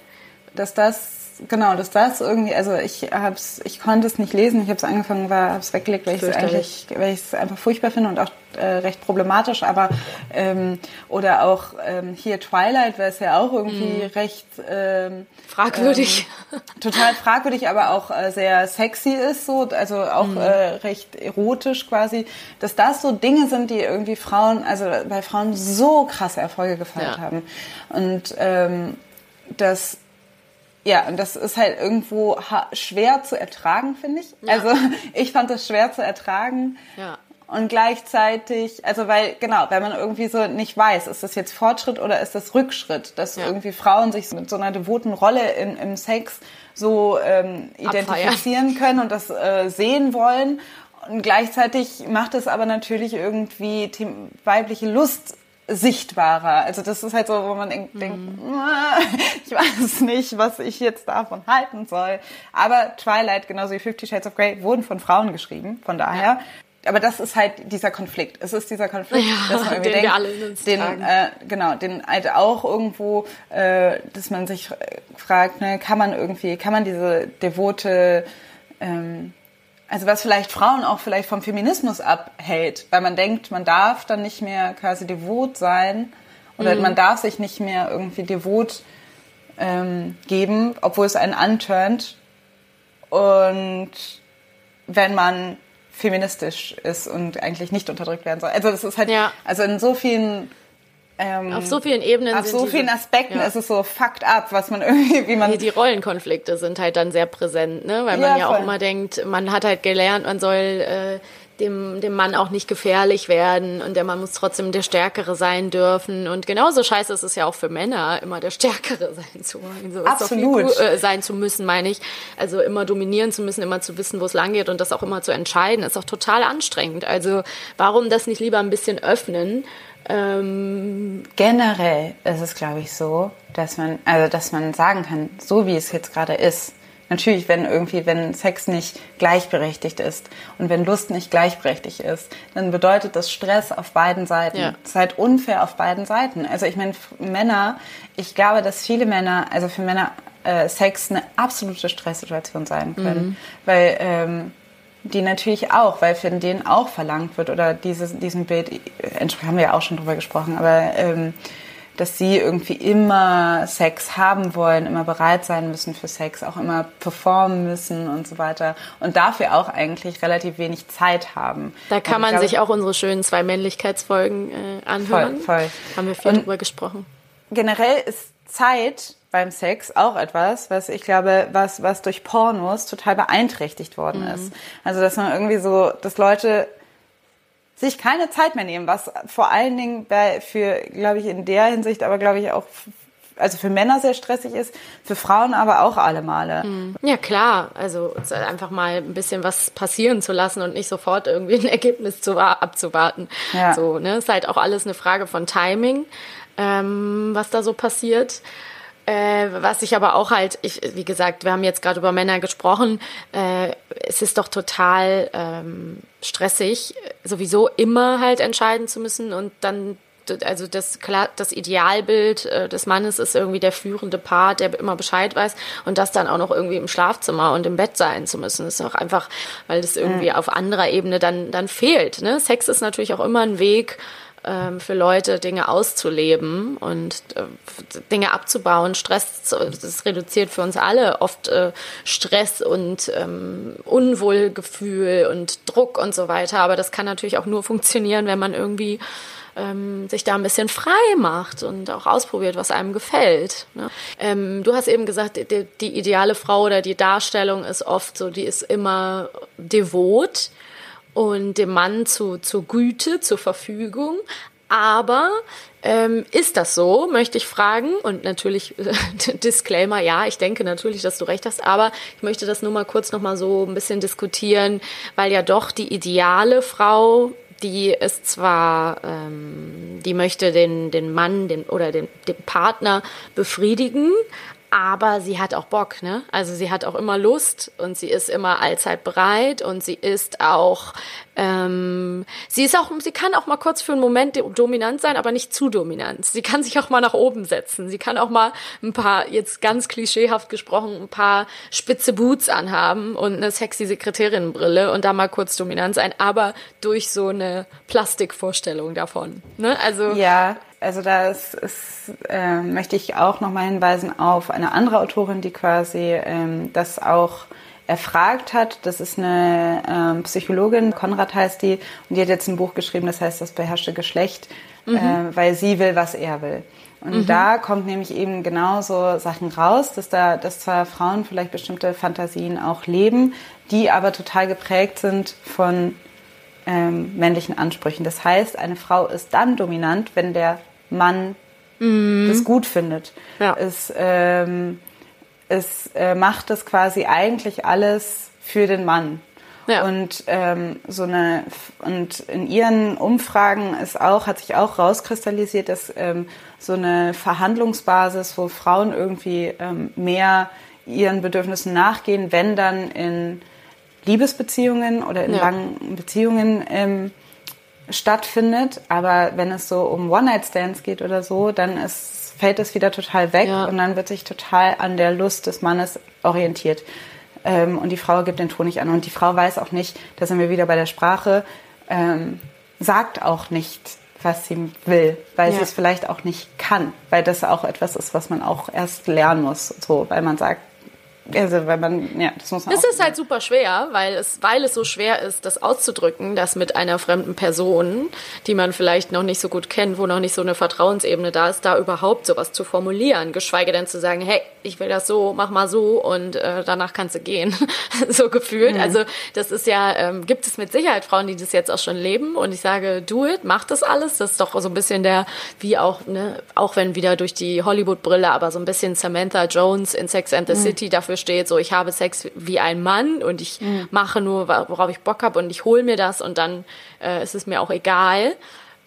dass das, genau, dass das irgendwie, also ich hab's, ich konnte es nicht lesen, ich habe es angefangen, war, habe es weggelegt, weil ich es eigentlich, weil ich es einfach furchtbar finde und auch äh, recht problematisch, aber ähm, oder auch ähm, hier Twilight, weil es ja auch irgendwie recht ähm, fragwürdig. total fragwürdig, aber auch äh, sehr sexy ist, so, also auch Mhm. äh, recht erotisch quasi, dass das so Dinge sind, die irgendwie Frauen, also bei Frauen so krasse Erfolge gefeiert Ja. haben. Und ähm, das ja, und das ist halt irgendwo schwer zu ertragen, finde ich. Also ich fand das schwer zu ertragen. Ja. Und gleichzeitig, also weil, genau, weil man irgendwie so nicht weiß, ist das jetzt Fortschritt oder ist das Rückschritt, dass Ja. irgendwie Frauen sich mit so einer devoten Rolle im, im Sex so ähm, identifizieren können und das äh, sehen wollen. Und gleichzeitig macht es aber natürlich irgendwie weibliche Lust sichtbarer. Also das ist halt so, wo man denk- denkt, "Ah, ich weiß nicht, was ich jetzt davon halten soll. Aber Twilight, genauso wie Fifty Shades of Grey, wurden von Frauen geschrieben. Von daher. Aber das ist halt dieser Konflikt. Es ist dieser Konflikt, Ja, dass man irgendwie den denkt, den, tragen. äh, genau, den halt auch irgendwo, äh, dass man sich äh, fragt, ne, kann man irgendwie, kann man diese devote, ähm, also was vielleicht Frauen auch vielleicht vom Feminismus abhält, weil man denkt, man darf dann nicht mehr quasi devot sein oder man darf sich nicht mehr irgendwie devot ähm, geben, obwohl es einen anturnt. Und wenn man feministisch ist und eigentlich nicht unterdrückt werden soll. Also das ist halt, Ja. also in so vielen ähm, Auf so vielen Ebenen auf so vielen Aspekten ja. ist es so fucked up, was man irgendwie, wie man Die, Rollenkonflikte sind halt dann sehr präsent, ne? weil man Ja, ja, auch immer denkt, man hat halt gelernt, man soll äh, dem, dem Mann auch nicht gefährlich werden und der Mann muss trotzdem der Stärkere sein dürfen. Und genauso scheiße ist es ja auch für Männer, immer der Stärkere sein zu wollen. So viel Absolut. gu- äh, sein zu müssen, meine ich. Also immer dominieren zu müssen, immer zu wissen, wo es lang geht und das auch immer zu entscheiden, ist auch total anstrengend. Also warum das nicht lieber ein bisschen öffnen? Ähm, generell ist es, glaube ich, so, dass man, also dass man sagen kann, so wie es jetzt gerade ist. Natürlich, wenn irgendwie, wenn Sex nicht gleichberechtigt ist und wenn Lust nicht gleichberechtigt ist, dann bedeutet das Stress auf beiden Seiten. Ja. Es ist halt unfair auf beiden Seiten. Also ich meine, Männer, ich glaube, dass viele Männer, also für Männer äh, Sex eine absolute Stresssituation sein können, weil ähm, die natürlich auch, weil von denen auch verlangt wird oder dieses, diesem Bild, haben wir ja auch schon drüber gesprochen, aber ähm, dass sie irgendwie immer Sex haben wollen, immer bereit sein müssen für Sex, auch immer performen müssen und so weiter und dafür auch eigentlich relativ wenig Zeit haben. Da kann man glaube, sich auch unsere schönen zwei Männlichkeitsfolgen äh, anhören. Voll, voll. Haben wir viel Und- drüber gesprochen. generell ist Zeit beim Sex auch etwas, was ich glaube, was, was durch Pornos total beeinträchtigt worden ist. Also, dass man irgendwie so, dass Leute sich keine Zeit mehr nehmen, was vor allen Dingen bei, für, glaube ich, in der Hinsicht, aber glaube ich auch, also für Männer sehr stressig ist, für Frauen aber auch alle Male. Ja, klar. Also einfach mal ein bisschen was passieren zu lassen und nicht sofort irgendwie ein Ergebnis zu, wa- abzuwarten. Ja. So, ne? Ist halt auch alles eine Frage von Timing, ähm, was da so passiert. Äh, was ich aber auch halt, ich, wie gesagt, wir haben jetzt gerade über Männer gesprochen, äh, es ist doch total ähm, stressig, sowieso immer halt entscheiden zu müssen und dann also das klar, das Idealbild äh, des Mannes ist irgendwie der führende Part, der immer Bescheid weiß und das dann auch noch irgendwie im Schlafzimmer und im Bett sein zu müssen, ist auch einfach, weil das irgendwie auf anderer Ebene dann dann fehlt. Ne? Sex ist natürlich auch immer ein Weg, ähm, für Leute, Dinge auszuleben und äh, Dinge abzubauen. Stress, das reduziert für uns alle oft äh, Stress und ähm, Unwohlgefühl und Druck und so weiter. Aber das kann natürlich auch nur funktionieren, wenn man irgendwie ähm, sich da ein bisschen frei macht und auch ausprobiert, was einem gefällt. Ne? Ähm, du hast eben gesagt, die ideale Frau oder die Darstellung ist oft so, die ist immer devot und dem Mann zu, zur Güte, zur Verfügung. Aber ähm, ist das so, möchte ich fragen. Und natürlich, Disclaimer, ja, ich denke natürlich, dass du recht hast, aber ich möchte das nur mal kurz noch mal so ein bisschen diskutieren, weil ja doch die ideale Frau, die ist zwar, ähm, die möchte den, den Mann den, oder den, den Partner befriedigen, aber sie hat auch Bock, ne? Also sie hat auch immer Lust und sie ist immer allzeit bereit und sie ist auch, ähm, sie ist auch, sie kann auch mal kurz für einen Moment dominant sein, aber nicht zu dominant. Sie kann sich auch mal nach oben setzen. Sie kann auch mal ein paar, jetzt ganz klischeehaft gesprochen, ein paar spitze Boots anhaben und eine sexy Sekretärinnenbrille und da mal kurz dominant sein, aber durch so eine Plastikvorstellung davon. Ne? Also Ja, also da ist, ist, äh, möchte ich auch nochmal hinweisen auf eine andere Autorin, die quasi ähm, das auch erfragt hat. Das ist eine ähm, Psychologin, Konrad heißt die, und die hat jetzt ein Buch geschrieben, das heißt Das beherrschte Geschlecht, äh, weil sie will, was er will. Und da kommt nämlich eben genauso Sachen raus, dass da, dass zwar Frauen vielleicht bestimmte Fantasien auch leben, die aber total geprägt sind von ähm, männlichen Ansprüchen. Das heißt, eine Frau ist dann dominant, wenn der Mann das gut findet. Ja. Es, ähm, es äh, macht das quasi eigentlich alles für den Mann. Ja. Und ähm, so eine und in ihren Umfragen ist auch hat sich auch rauskristallisiert, dass ähm, so eine Verhandlungsbasis, wo Frauen irgendwie ähm, mehr ihren Bedürfnissen nachgehen, wenn dann in Liebesbeziehungen oder in Ja. langen Beziehungen ähm, stattfindet. Aber wenn es so um One-Night-Stands geht oder so, dann ist, fällt es wieder total weg Ja. und dann wird sich total an der Lust des Mannes orientiert. Ähm, und die Frau gibt den Ton nicht an. Und die Frau weiß auch nicht, da sind wir wieder bei der Sprache, ähm, sagt auch nicht, was sie will, weil Ja. sie es vielleicht auch nicht kann, weil das auch etwas ist, was man auch erst lernen muss, so, weil man sagt, also, weil man, ja, das muss man Es auch ist halt super schwer, weil es, weil es so schwer ist, das auszudrücken, dass mit einer fremden Person, die man vielleicht noch nicht so gut kennt, wo noch nicht so eine Vertrauensebene da ist, da überhaupt sowas zu formulieren, geschweige denn zu sagen, hey, ich will das so, mach mal so und äh, danach kannst du gehen, so gefühlt. Also das ist ja, ähm, gibt es mit Sicherheit Frauen, die das jetzt auch schon leben. Und ich sage, do it, mach das alles. Das ist doch so ein bisschen der, wie auch, ne, auch wenn wieder durch die Hollywood-Brille, aber so ein bisschen Samantha Jones in Sex and the City dafür steht, so ich habe Sex wie ein Mann und ich mache nur, worauf ich Bock habe und ich hole mir das und dann äh, ist es mir auch egal.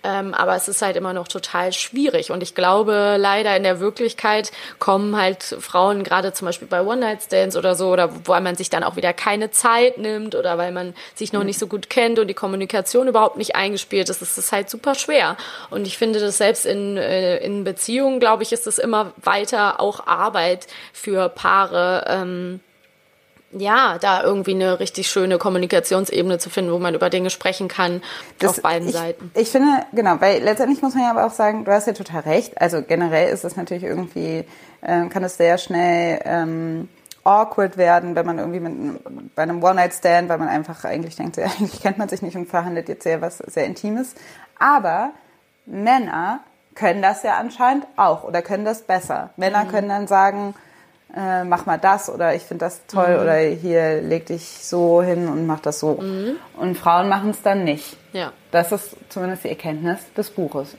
Ähm, aber es ist halt immer noch total schwierig. Und ich glaube, leider in der Wirklichkeit kommen halt Frauen, gerade zum Beispiel bei One-Night-Stands oder so, oder weil man sich dann auch wieder keine Zeit nimmt oder weil man sich noch nicht so gut kennt und die Kommunikation überhaupt nicht eingespielt ist, ist es halt super schwer. Und ich finde, dass selbst in, äh, in Beziehungen, glaube ich, ist es immer weiter auch Arbeit für Paare. Ähm, ja, da irgendwie eine richtig schöne Kommunikationsebene zu finden, wo man über Dinge sprechen kann auf beiden ich, Seiten. Ich finde, genau, weil letztendlich muss man ja aber auch sagen, du hast ja total recht. Also generell ist es natürlich irgendwie, äh, kann es sehr schnell ähm, awkward werden, wenn man irgendwie mit, bei einem One-Night-Stand, weil man einfach eigentlich denkt, ja, eigentlich kennt man sich nicht und verhandelt jetzt sehr was sehr Intimes. Aber Männer können das ja anscheinend auch oder können das besser. Männer Mhm. können dann sagen, äh, mach mal das oder ich finde das toll Mhm. oder hier leg dich so hin und mach das so. Und Frauen machen es dann nicht. Ja. Das ist zumindest die Erkenntnis des Buches.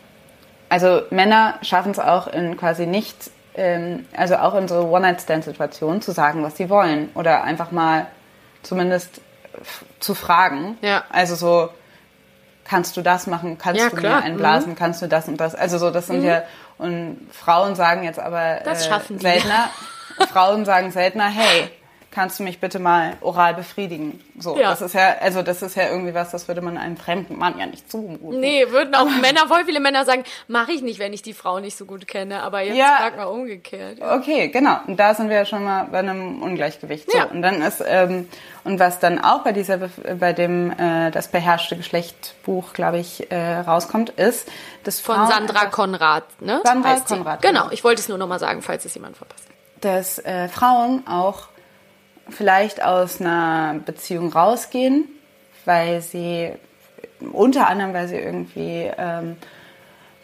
Also Männer schaffen es auch in quasi nicht, ähm, also auch in so One-Night-Stand-Situationen zu sagen, was sie wollen oder einfach mal zumindest zu fragen. Ja. Also so, kannst du das machen, kannst Ja, du klar. mir einblasen, kannst du das und das. Also so, das sind ja, und Frauen sagen jetzt aber Das äh, seltener, Frauen sagen seltener, hey, kannst du mich bitte mal oral befriedigen? So, Ja. das ist ja, also das ist ja irgendwie was, das würde man einem fremden Mann ja nicht zumuten. Nee, würden auch Männer, voll viele Männer sagen, mache ich nicht, wenn ich die Frau nicht so gut kenne. Aber jetzt Ja. frag mal umgekehrt. Okay, genau. Und da sind wir ja schon mal bei einem Ungleichgewicht. So, Ja. Und dann ist ähm, und was dann auch bei dieser bei dem äh, das beherrschte Geschlecht Buch, glaube ich, äh, rauskommt, ist dass Von Frauen Sandra Konrad, ne? Sandra. Konrad, Genau, genau. ich wollte es nur nochmal sagen, falls es jemand verpasst. Dass äh, Frauen auch vielleicht aus einer Beziehung rausgehen, weil sie unter anderem, weil sie irgendwie, ähm,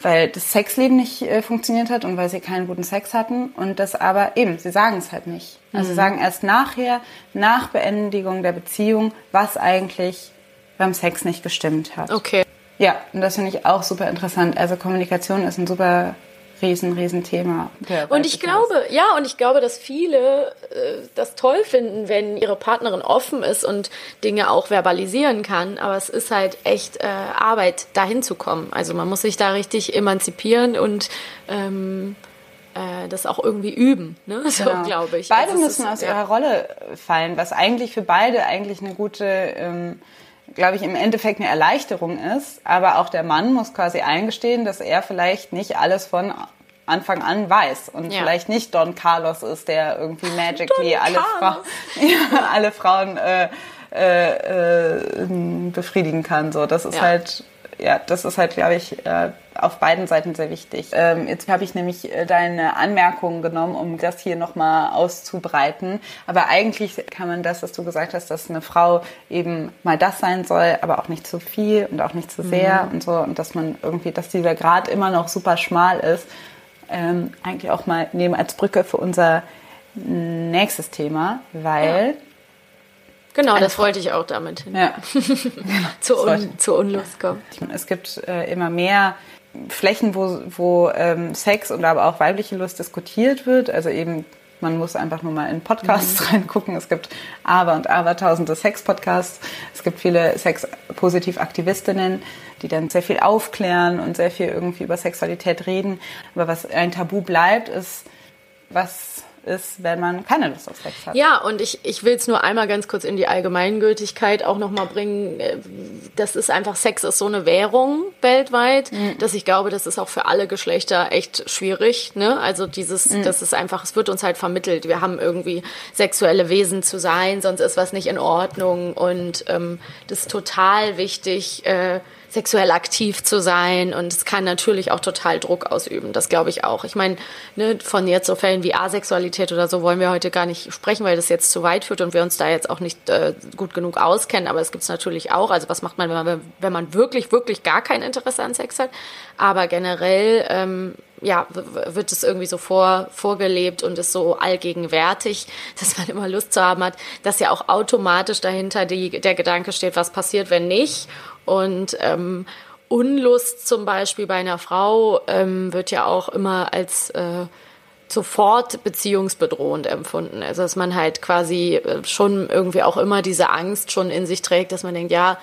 weil das Sexleben nicht äh, funktioniert hat und weil sie keinen guten Sex hatten und das aber eben, sie sagen es halt nicht. Also sie sagen erst nachher, nach Beendigung der Beziehung, was eigentlich beim Sex nicht gestimmt hat. Okay. Ja, und das finde ich auch super interessant. Also Kommunikation ist ein super riesen, riesen Thema. Und ich glaube, ja, und ich glaube, dass viele äh, das toll finden, wenn ihre Partnerin offen ist und Dinge auch verbalisieren kann. Aber es ist halt echt äh, Arbeit, dahin zu kommen. Also man muss sich da richtig emanzipieren und ähm, äh, das auch irgendwie üben. Ne? So Genau. glaube ich. Beide Also müssen ist- aus ja. ihrer Rolle fallen, was eigentlich für beide eigentlich eine gute, ähm, glaube ich, im Endeffekt eine Erleichterung ist. Aber auch der Mann muss quasi eingestehen, dass er vielleicht nicht alles von Anfang an weiß und Ja. vielleicht nicht Don Carlos ist, der irgendwie magically Don alle, Carlos. ja, alle Frauen äh, äh, äh, befriedigen kann. So, das ist Ja. halt ja, das ist halt, glaube ich, äh, auf beiden Seiten sehr wichtig. Ähm, jetzt habe ich nämlich äh, deine Anmerkungen genommen, um das hier nochmal auszubreiten. Aber eigentlich kann man das, was du gesagt hast, dass eine Frau eben mal das sein soll, aber auch nicht zu viel und auch nicht zu sehr und so. Und dass man irgendwie, dass dieser Grad immer noch super schmal ist, ähm, eigentlich auch mal nehmen als Brücke für unser nächstes Thema, weil Genau, das wollte ich auch damit hin. ja Zur, Un zur Unlust kommen. Es gibt äh, immer mehr Flächen, wo, wo ähm, Sex und aber auch weibliche Lust diskutiert wird. Also eben, man muss einfach nur mal in Podcasts reingucken. Es gibt aber und aber tausende Sex-Podcasts. Es gibt viele Sex-Positiv-Aktivistinnen, die dann sehr viel aufklären und sehr viel irgendwie über Sexualität reden. Aber was ein Tabu bleibt, ist, was ist, wenn man keine Lust auf Sex hat. Ja, und ich, ich will es nur einmal ganz kurz in die Allgemeingültigkeit auch nochmal bringen. Äh, Das ist einfach, Sex ist so eine Währung weltweit, dass ich glaube, das ist auch für alle Geschlechter echt schwierig. Ne? Also dieses, das ist einfach, es wird uns halt vermittelt. Wir haben irgendwie sexuelle Wesen zu sein, sonst ist was nicht in Ordnung. Und ähm, das ist total wichtig, äh, sexuell aktiv zu sein und es kann natürlich auch total Druck ausüben. Das glaube ich auch. Ich meine, ne, von jetzt so Fällen wie Asexualität oder so wollen wir heute gar nicht sprechen, weil das jetzt zu weit führt und wir uns da jetzt auch nicht äh, gut genug auskennen. Aber es gibt es natürlich auch. Also was macht man, wenn man, wenn man wirklich, wirklich gar kein Interesse an Sex hat? Aber generell, ähm, ja, wird es irgendwie so vor, vorgelebt und ist so allgegenwärtig, dass man immer Lust zu haben hat, dass ja auch automatisch dahinter die, der Gedanke steht, was passiert, wenn nicht. Und ähm, Unlust zum Beispiel bei einer Frau ähm, wird ja auch immer als äh, sofort beziehungsbedrohend empfunden. Also dass man halt quasi äh, schon irgendwie auch immer diese Angst schon in sich trägt, dass man denkt, ja,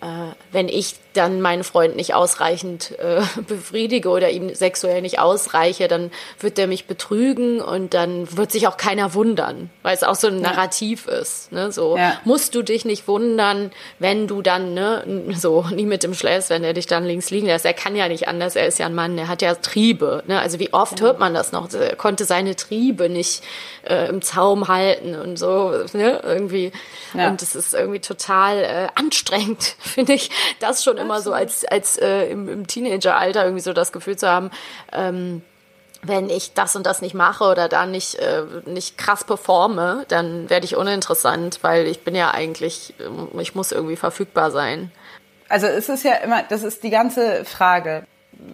äh, wenn ich dann meinen Freund nicht ausreichend äh, befriedige oder ihm sexuell nicht ausreiche, dann wird der mich betrügen und dann wird sich auch keiner wundern, weil es auch so ein Narrativ ist. Ne? So Ja. musst du dich nicht wundern, wenn du dann ne, so nie mit dem schläfst, wenn er dich dann links liegen lässt. Er kann ja nicht anders, er ist ja ein Mann, er hat ja Triebe. Ne? Also wie oft hört man das noch? Er konnte seine Triebe nicht äh, im Zaum halten und so ne? irgendwie. Ja. Und es ist irgendwie total äh, anstrengend, finde ich, das schon immer so als, als äh, im, im Teenageralter irgendwie so das Gefühl zu haben, ähm, wenn ich das und das nicht mache oder da nicht, äh, nicht krass performe, dann werde ich uninteressant, weil ich bin ja eigentlich, ähm, ich muss irgendwie verfügbar sein. Also es ist ja immer, das ist die ganze Frage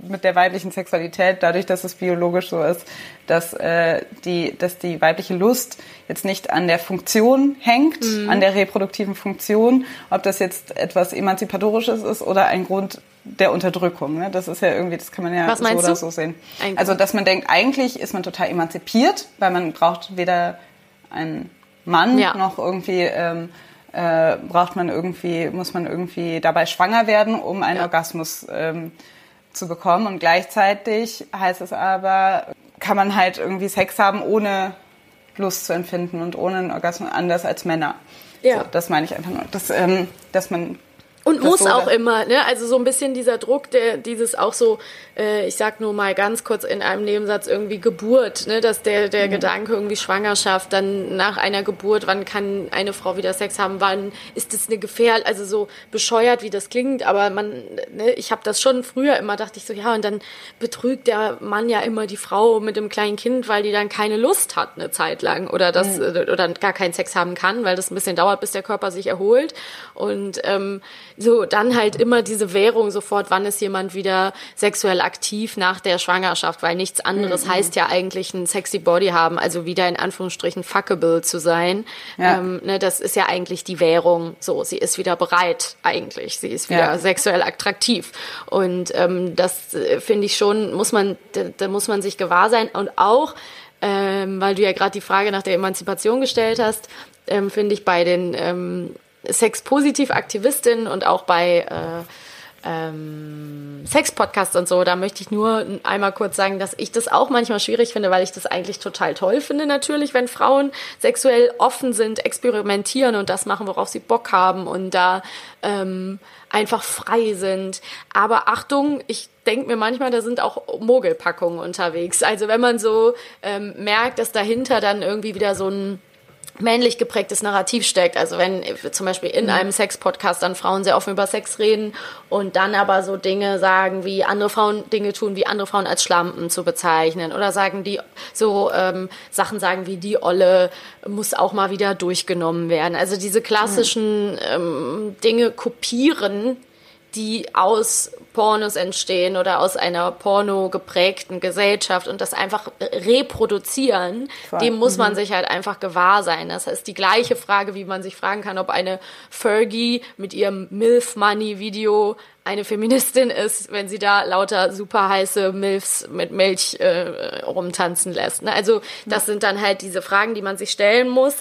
mit der weiblichen Sexualität, dadurch, dass es biologisch so ist, dass, äh, die, dass die weibliche Lust jetzt nicht an der Funktion hängt, an der reproduktiven Funktion, ob das jetzt etwas Emanzipatorisches ist oder ein Grund der Unterdrückung. Ne? Das ist ja irgendwie, das kann man ja so oder du? so sehen. Ein also, dass man denkt, eigentlich ist man total emanzipiert, weil man braucht weder einen Mann Ja. noch irgendwie ähm, äh, braucht man irgendwie, muss man irgendwie dabei schwanger werden, um einen Ja. Orgasmus ähm, zu bekommen. Und gleichzeitig heißt es aber, kann man halt irgendwie Sex haben, ohne Lust zu empfinden und ohne einen Orgasmus anders als Männer. Ja. So, das meine ich einfach nur. Dass, ähm, dass man Und das muss so- auch immer, ne? Also so ein bisschen dieser Druck, der dieses auch so, äh, ich sag nur mal ganz kurz in einem Nebensatz irgendwie Geburt, ne? Dass der, der Gedanke irgendwie Schwangerschaft, dann nach einer Geburt, wann kann eine Frau wieder Sex haben, wann ist das eine Gefähr, also so bescheuert, wie das klingt, aber man, ne, ich habe das schon früher immer, dachte ich so, ja, und dann betrügt der Mann ja immer die Frau mit dem kleinen Kind, weil die dann keine Lust hat eine Zeit lang oder das äh, oder gar keinen Sex haben kann, weil das ein bisschen dauert, bis der Körper sich erholt und ähm, so dann halt immer diese Währung sofort, wann ist jemand wieder sexuell aktiv nach der Schwangerschaft, weil nichts anderes heißt ja eigentlich ein sexy Body haben, also wieder in Anführungsstrichen fuckable zu sein. Ja. Ähm, ne, das ist ja eigentlich die Währung. So, sie ist wieder bereit eigentlich, sie ist wieder Ja. sexuell attraktiv und ähm, das äh, finde ich schon muss man da, da muss man sich gewahr sein und auch ähm, weil du ja gerade die Frage nach der Emanzipation gestellt hast, ähm, finde ich bei den ähm, Sex-Positiv-Aktivistinnen und auch bei äh, ähm, Sex-Podcasts und so, da möchte ich nur einmal kurz sagen, dass ich das auch manchmal schwierig finde, weil ich das eigentlich total toll finde, natürlich, wenn Frauen sexuell offen sind, experimentieren und das machen, worauf sie Bock haben und da ähm, einfach frei sind. Aber Achtung, ich denke mir manchmal, da sind auch Mogelpackungen unterwegs. Also wenn man so ähm, merkt, dass dahinter dann irgendwie wieder so ein männlich geprägtes Narrativ steckt. Also wenn zum Beispiel in einem Sex-Podcast dann Frauen sehr offen über Sex reden und dann aber so Dinge sagen, wie andere Frauen Dinge tun, wie andere Frauen als Schlampen zu bezeichnen oder sagen die so ähm, Sachen sagen wie die Olle muss auch mal wieder durchgenommen werden. Also diese klassischen ähm, Dinge kopieren, die aus Pornos entstehen oder aus einer porno geprägten Gesellschaft und das einfach reproduzieren, Voll. dem muss man sich halt einfach gewahr sein. Das ist die gleiche Frage, wie man sich fragen kann, ob eine Fergie mit ihrem MILF Money Video eine Feministin ist, wenn sie da lauter super heiße Milfs mit Milch äh, rumtanzen lässt. Ne? Also das sind dann halt diese Fragen, die man sich stellen muss.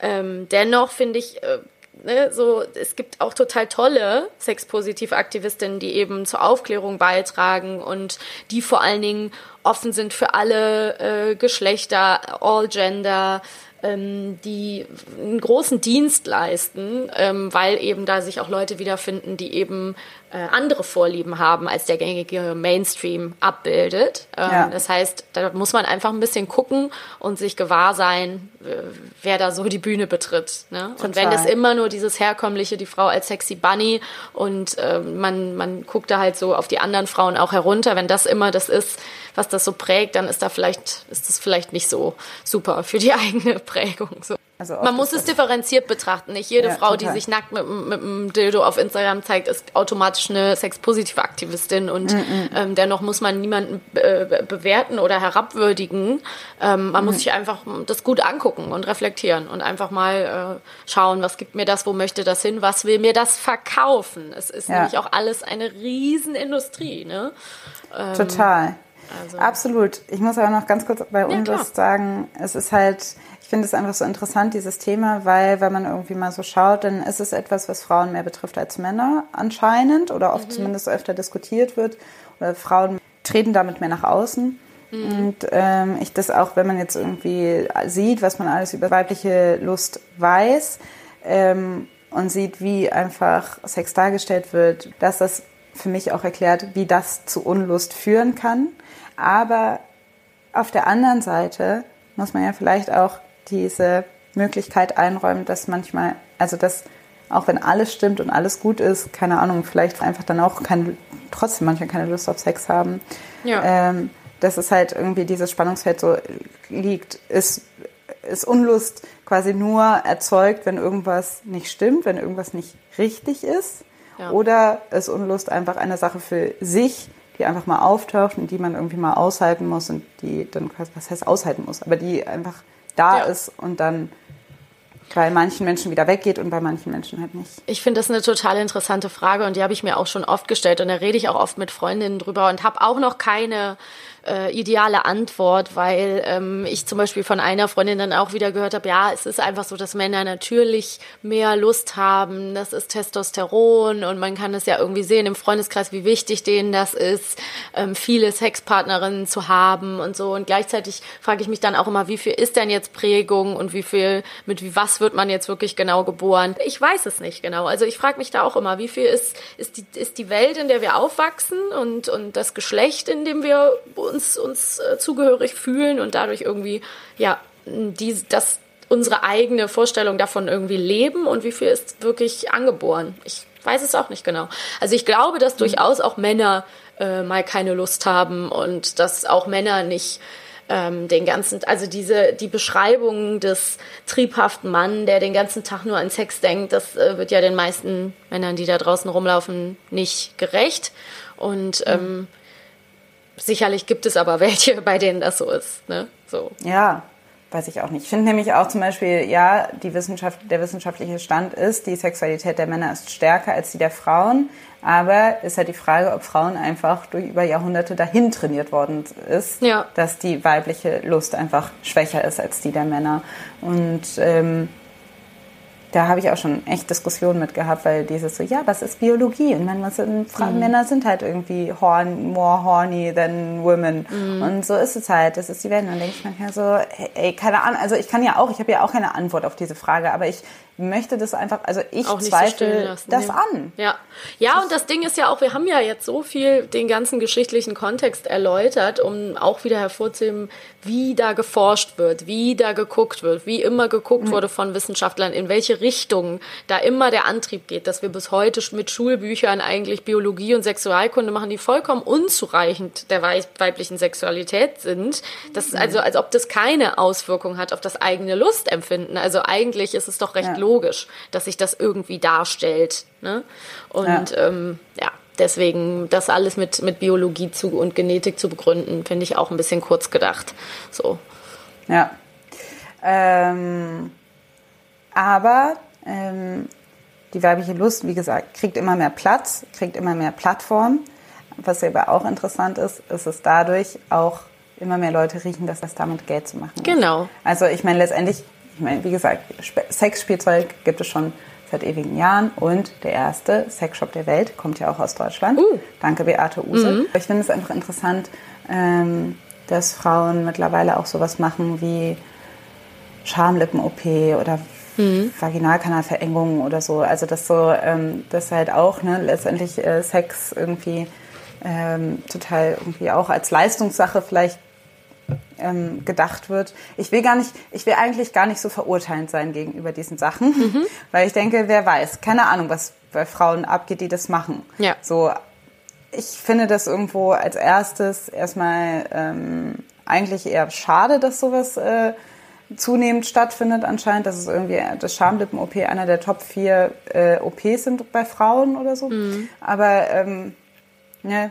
Ähm, dennoch finde ich, äh, ne, so, es gibt auch total tolle sexpositive Aktivistinnen, die eben zur Aufklärung beitragen und die vor allen Dingen offen sind für alle äh, Geschlechter, all gender, ähm, die einen großen Dienst leisten, ähm, weil eben da sich auch Leute wiederfinden, die eben andere Vorlieben haben, als der gängige Mainstream abbildet. Ähm, Ja. Das heißt, da muss man einfach ein bisschen gucken und sich gewahr sein, äh, wer da so die Bühne betritt. Ne? Und wenn das Total. immer nur dieses herkömmliche, die Frau als sexy Bunny und ähm, man, man guckt da halt so auf die anderen Frauen auch herunter, wenn das immer das ist, was das so prägt, dann ist da vielleicht, ist das vielleicht nicht so super für die eigene Prägung. So. Also Man muss es differenziert betrachten. Nicht jede Ja, Frau, die total. sich nackt mit, mit einem Dildo auf Instagram zeigt, ist automatisch eine sexpositive Aktivistin und Mm, ähm, dennoch muss man niemanden äh, bewerten oder herabwürdigen. Ähm, man Mm. muss sich einfach das gut angucken und reflektieren und einfach mal äh, schauen, was gibt mir das, wo möchte das hin, was will mir das verkaufen. Es ist Ja. nämlich auch alles eine Riesenindustrie. Ne? Total. also- Absolut. Ich muss aber noch ganz kurz bei. Unlust sagen, es ist halt, finde es einfach so interessant, dieses Thema, weil wenn man irgendwie mal so schaut, dann ist es etwas, was Frauen mehr betrifft als Männer anscheinend oder Mhm. oft zumindest öfter diskutiert wird. Oder Frauen treten damit mehr nach außen. Mhm. Und ähm, ich das auch, wenn man jetzt irgendwie sieht, was man alles über weibliche Lust weiß ähm, und sieht, wie einfach Sex dargestellt wird, dass das für mich auch erklärt, wie das zu Unlust führen kann. Aber auf der anderen Seite muss man ja vielleicht auch diese Möglichkeit einräumen, dass manchmal, also dass auch wenn alles stimmt und alles gut ist, keine Ahnung, vielleicht einfach dann auch keine, trotzdem manchmal keine Lust auf Sex haben. Ja. Ähm, dass es halt irgendwie dieses Spannungsfeld so liegt. Ist, ist Unlust quasi nur erzeugt, wenn irgendwas nicht stimmt, wenn irgendwas nicht richtig ist? Ja. Oder ist Unlust einfach eine Sache für sich, die einfach mal auftaucht und die man irgendwie mal aushalten muss und die dann quasi, was heißt aushalten muss, aber die einfach da Ja. ist und dann bei manchen Menschen wieder weggeht und bei manchen Menschen halt nicht. Ich finde das eine total interessante Frage und die habe ich mir auch schon oft gestellt und da rede ich auch oft mit Freundinnen drüber und habe auch noch keine äh, ideale Antwort, weil ähm, ich zum Beispiel von einer Freundin dann auch wieder gehört habe, ja, es ist einfach so, dass Männer natürlich mehr Lust haben, das ist Testosteron und man kann es ja irgendwie sehen im Freundeskreis, wie wichtig denen das ist, ähm, viele Sexpartnerinnen zu haben und so und gleichzeitig frage ich mich dann auch immer, wie viel ist denn jetzt Prägung und wie viel, mit wie was wird man jetzt wirklich genau geboren? Ich weiß es nicht genau, also ich frage mich da auch immer, wie viel ist, ist, die, ist die Welt, in der wir aufwachsen und, und das Geschlecht, in dem wir uns, uns äh, zugehörig fühlen und dadurch irgendwie, ja, die, das, unsere eigene Vorstellung davon irgendwie leben und wie viel ist wirklich angeboren. Ich weiß es auch nicht genau. Also ich glaube, dass durchaus auch Männer äh, mal keine Lust haben und dass auch Männer nicht ähm, den ganzen, also diese die Beschreibung des triebhaften Mann, der den ganzen Tag nur an Sex denkt, das äh, wird ja den meisten Männern, die da draußen rumlaufen, nicht gerecht. Und ähm, sicherlich gibt es aber welche, bei denen das so ist. Ne? So. Ja, weiß ich auch nicht. Ich finde nämlich auch zum Beispiel, ja, die Wissenschaft, der wissenschaftliche Stand ist, die Sexualität der Männer ist stärker als die der Frauen. Aber ist halt die Frage, ob Frauen einfach durch über Jahrhunderte dahin trainiert worden ist, Ja. dass die weibliche Lust einfach schwächer ist als die der Männer. Und ähm, da habe ich auch schon echt Diskussionen mit gehabt, weil dieses so, ja, was ist Biologie? Und man, was sind, Fra Männer sind halt irgendwie horn, more horny than women. Und so ist es halt, das ist die Welt. Und dann denke ich manchmal so, hey, ey, keine Ahnung, also ich kann ja auch, ich habe ja auch keine Antwort auf diese Frage, aber ich möchte das einfach, also ich auch nicht so stehen zweifle lassen. das ja. an. Ja. ja, und das Ding ist ja auch, wir haben ja jetzt so viel den ganzen geschichtlichen Kontext erläutert, um auch wieder hervorzuheben, wie da geforscht wird, wie da geguckt wird, wie immer geguckt wurde von Wissenschaftlern, in welche Richtung da immer der Antrieb geht, dass wir bis heute mit Schulbüchern eigentlich Biologie und Sexualkunde machen, die vollkommen unzureichend der wei- weiblichen Sexualität sind. Das ist also, als ob das keine Auswirkung hat auf das eigene Lustempfinden. Also eigentlich ist es doch recht Ja. logisch, dass sich das irgendwie darstellt. Ne? Und ja. Ähm, ja, deswegen das alles mit, mit Biologie zu, und Genetik zu begründen, finde ich auch ein bisschen kurz gedacht. So. Ja. Ähm, aber ähm, die weibliche Lust, wie gesagt, kriegt immer mehr Platz, kriegt immer mehr Plattform. Was aber auch interessant ist, ist es dadurch auch immer mehr Leute riechen, dass das damit Geld zu machen ist. Genau. Also ich meine letztendlich, ich meine, wie gesagt, Sexspielzeug gibt es schon seit ewigen Jahren und der erste Sexshop der Welt kommt ja auch aus Deutschland. Uh. Danke Beate Use. Ich finde es einfach interessant, ähm, dass Frauen mittlerweile auch sowas machen wie Schamlippen-OP oder Vaginalkanalverengung oder so. Also das so, ähm, das halt auch ne, letztendlich äh, Sex irgendwie ähm, total irgendwie auch als Leistungssache vielleicht ähm, gedacht wird. Ich will gar nicht, ich will eigentlich gar nicht so verurteilend sein gegenüber diesen Sachen, Mhm. weil ich denke, wer weiß, keine Ahnung, was bei Frauen abgeht, die das machen. Ja. So, ich finde das irgendwo als erstes erstmal ähm, eigentlich eher schade, dass sowas äh, zunehmend stattfindet anscheinend. Das ist irgendwie das Schamlippen-OP einer der Top 4 äh, OPs sind bei Frauen oder so. Mhm. Aber ähm, ne,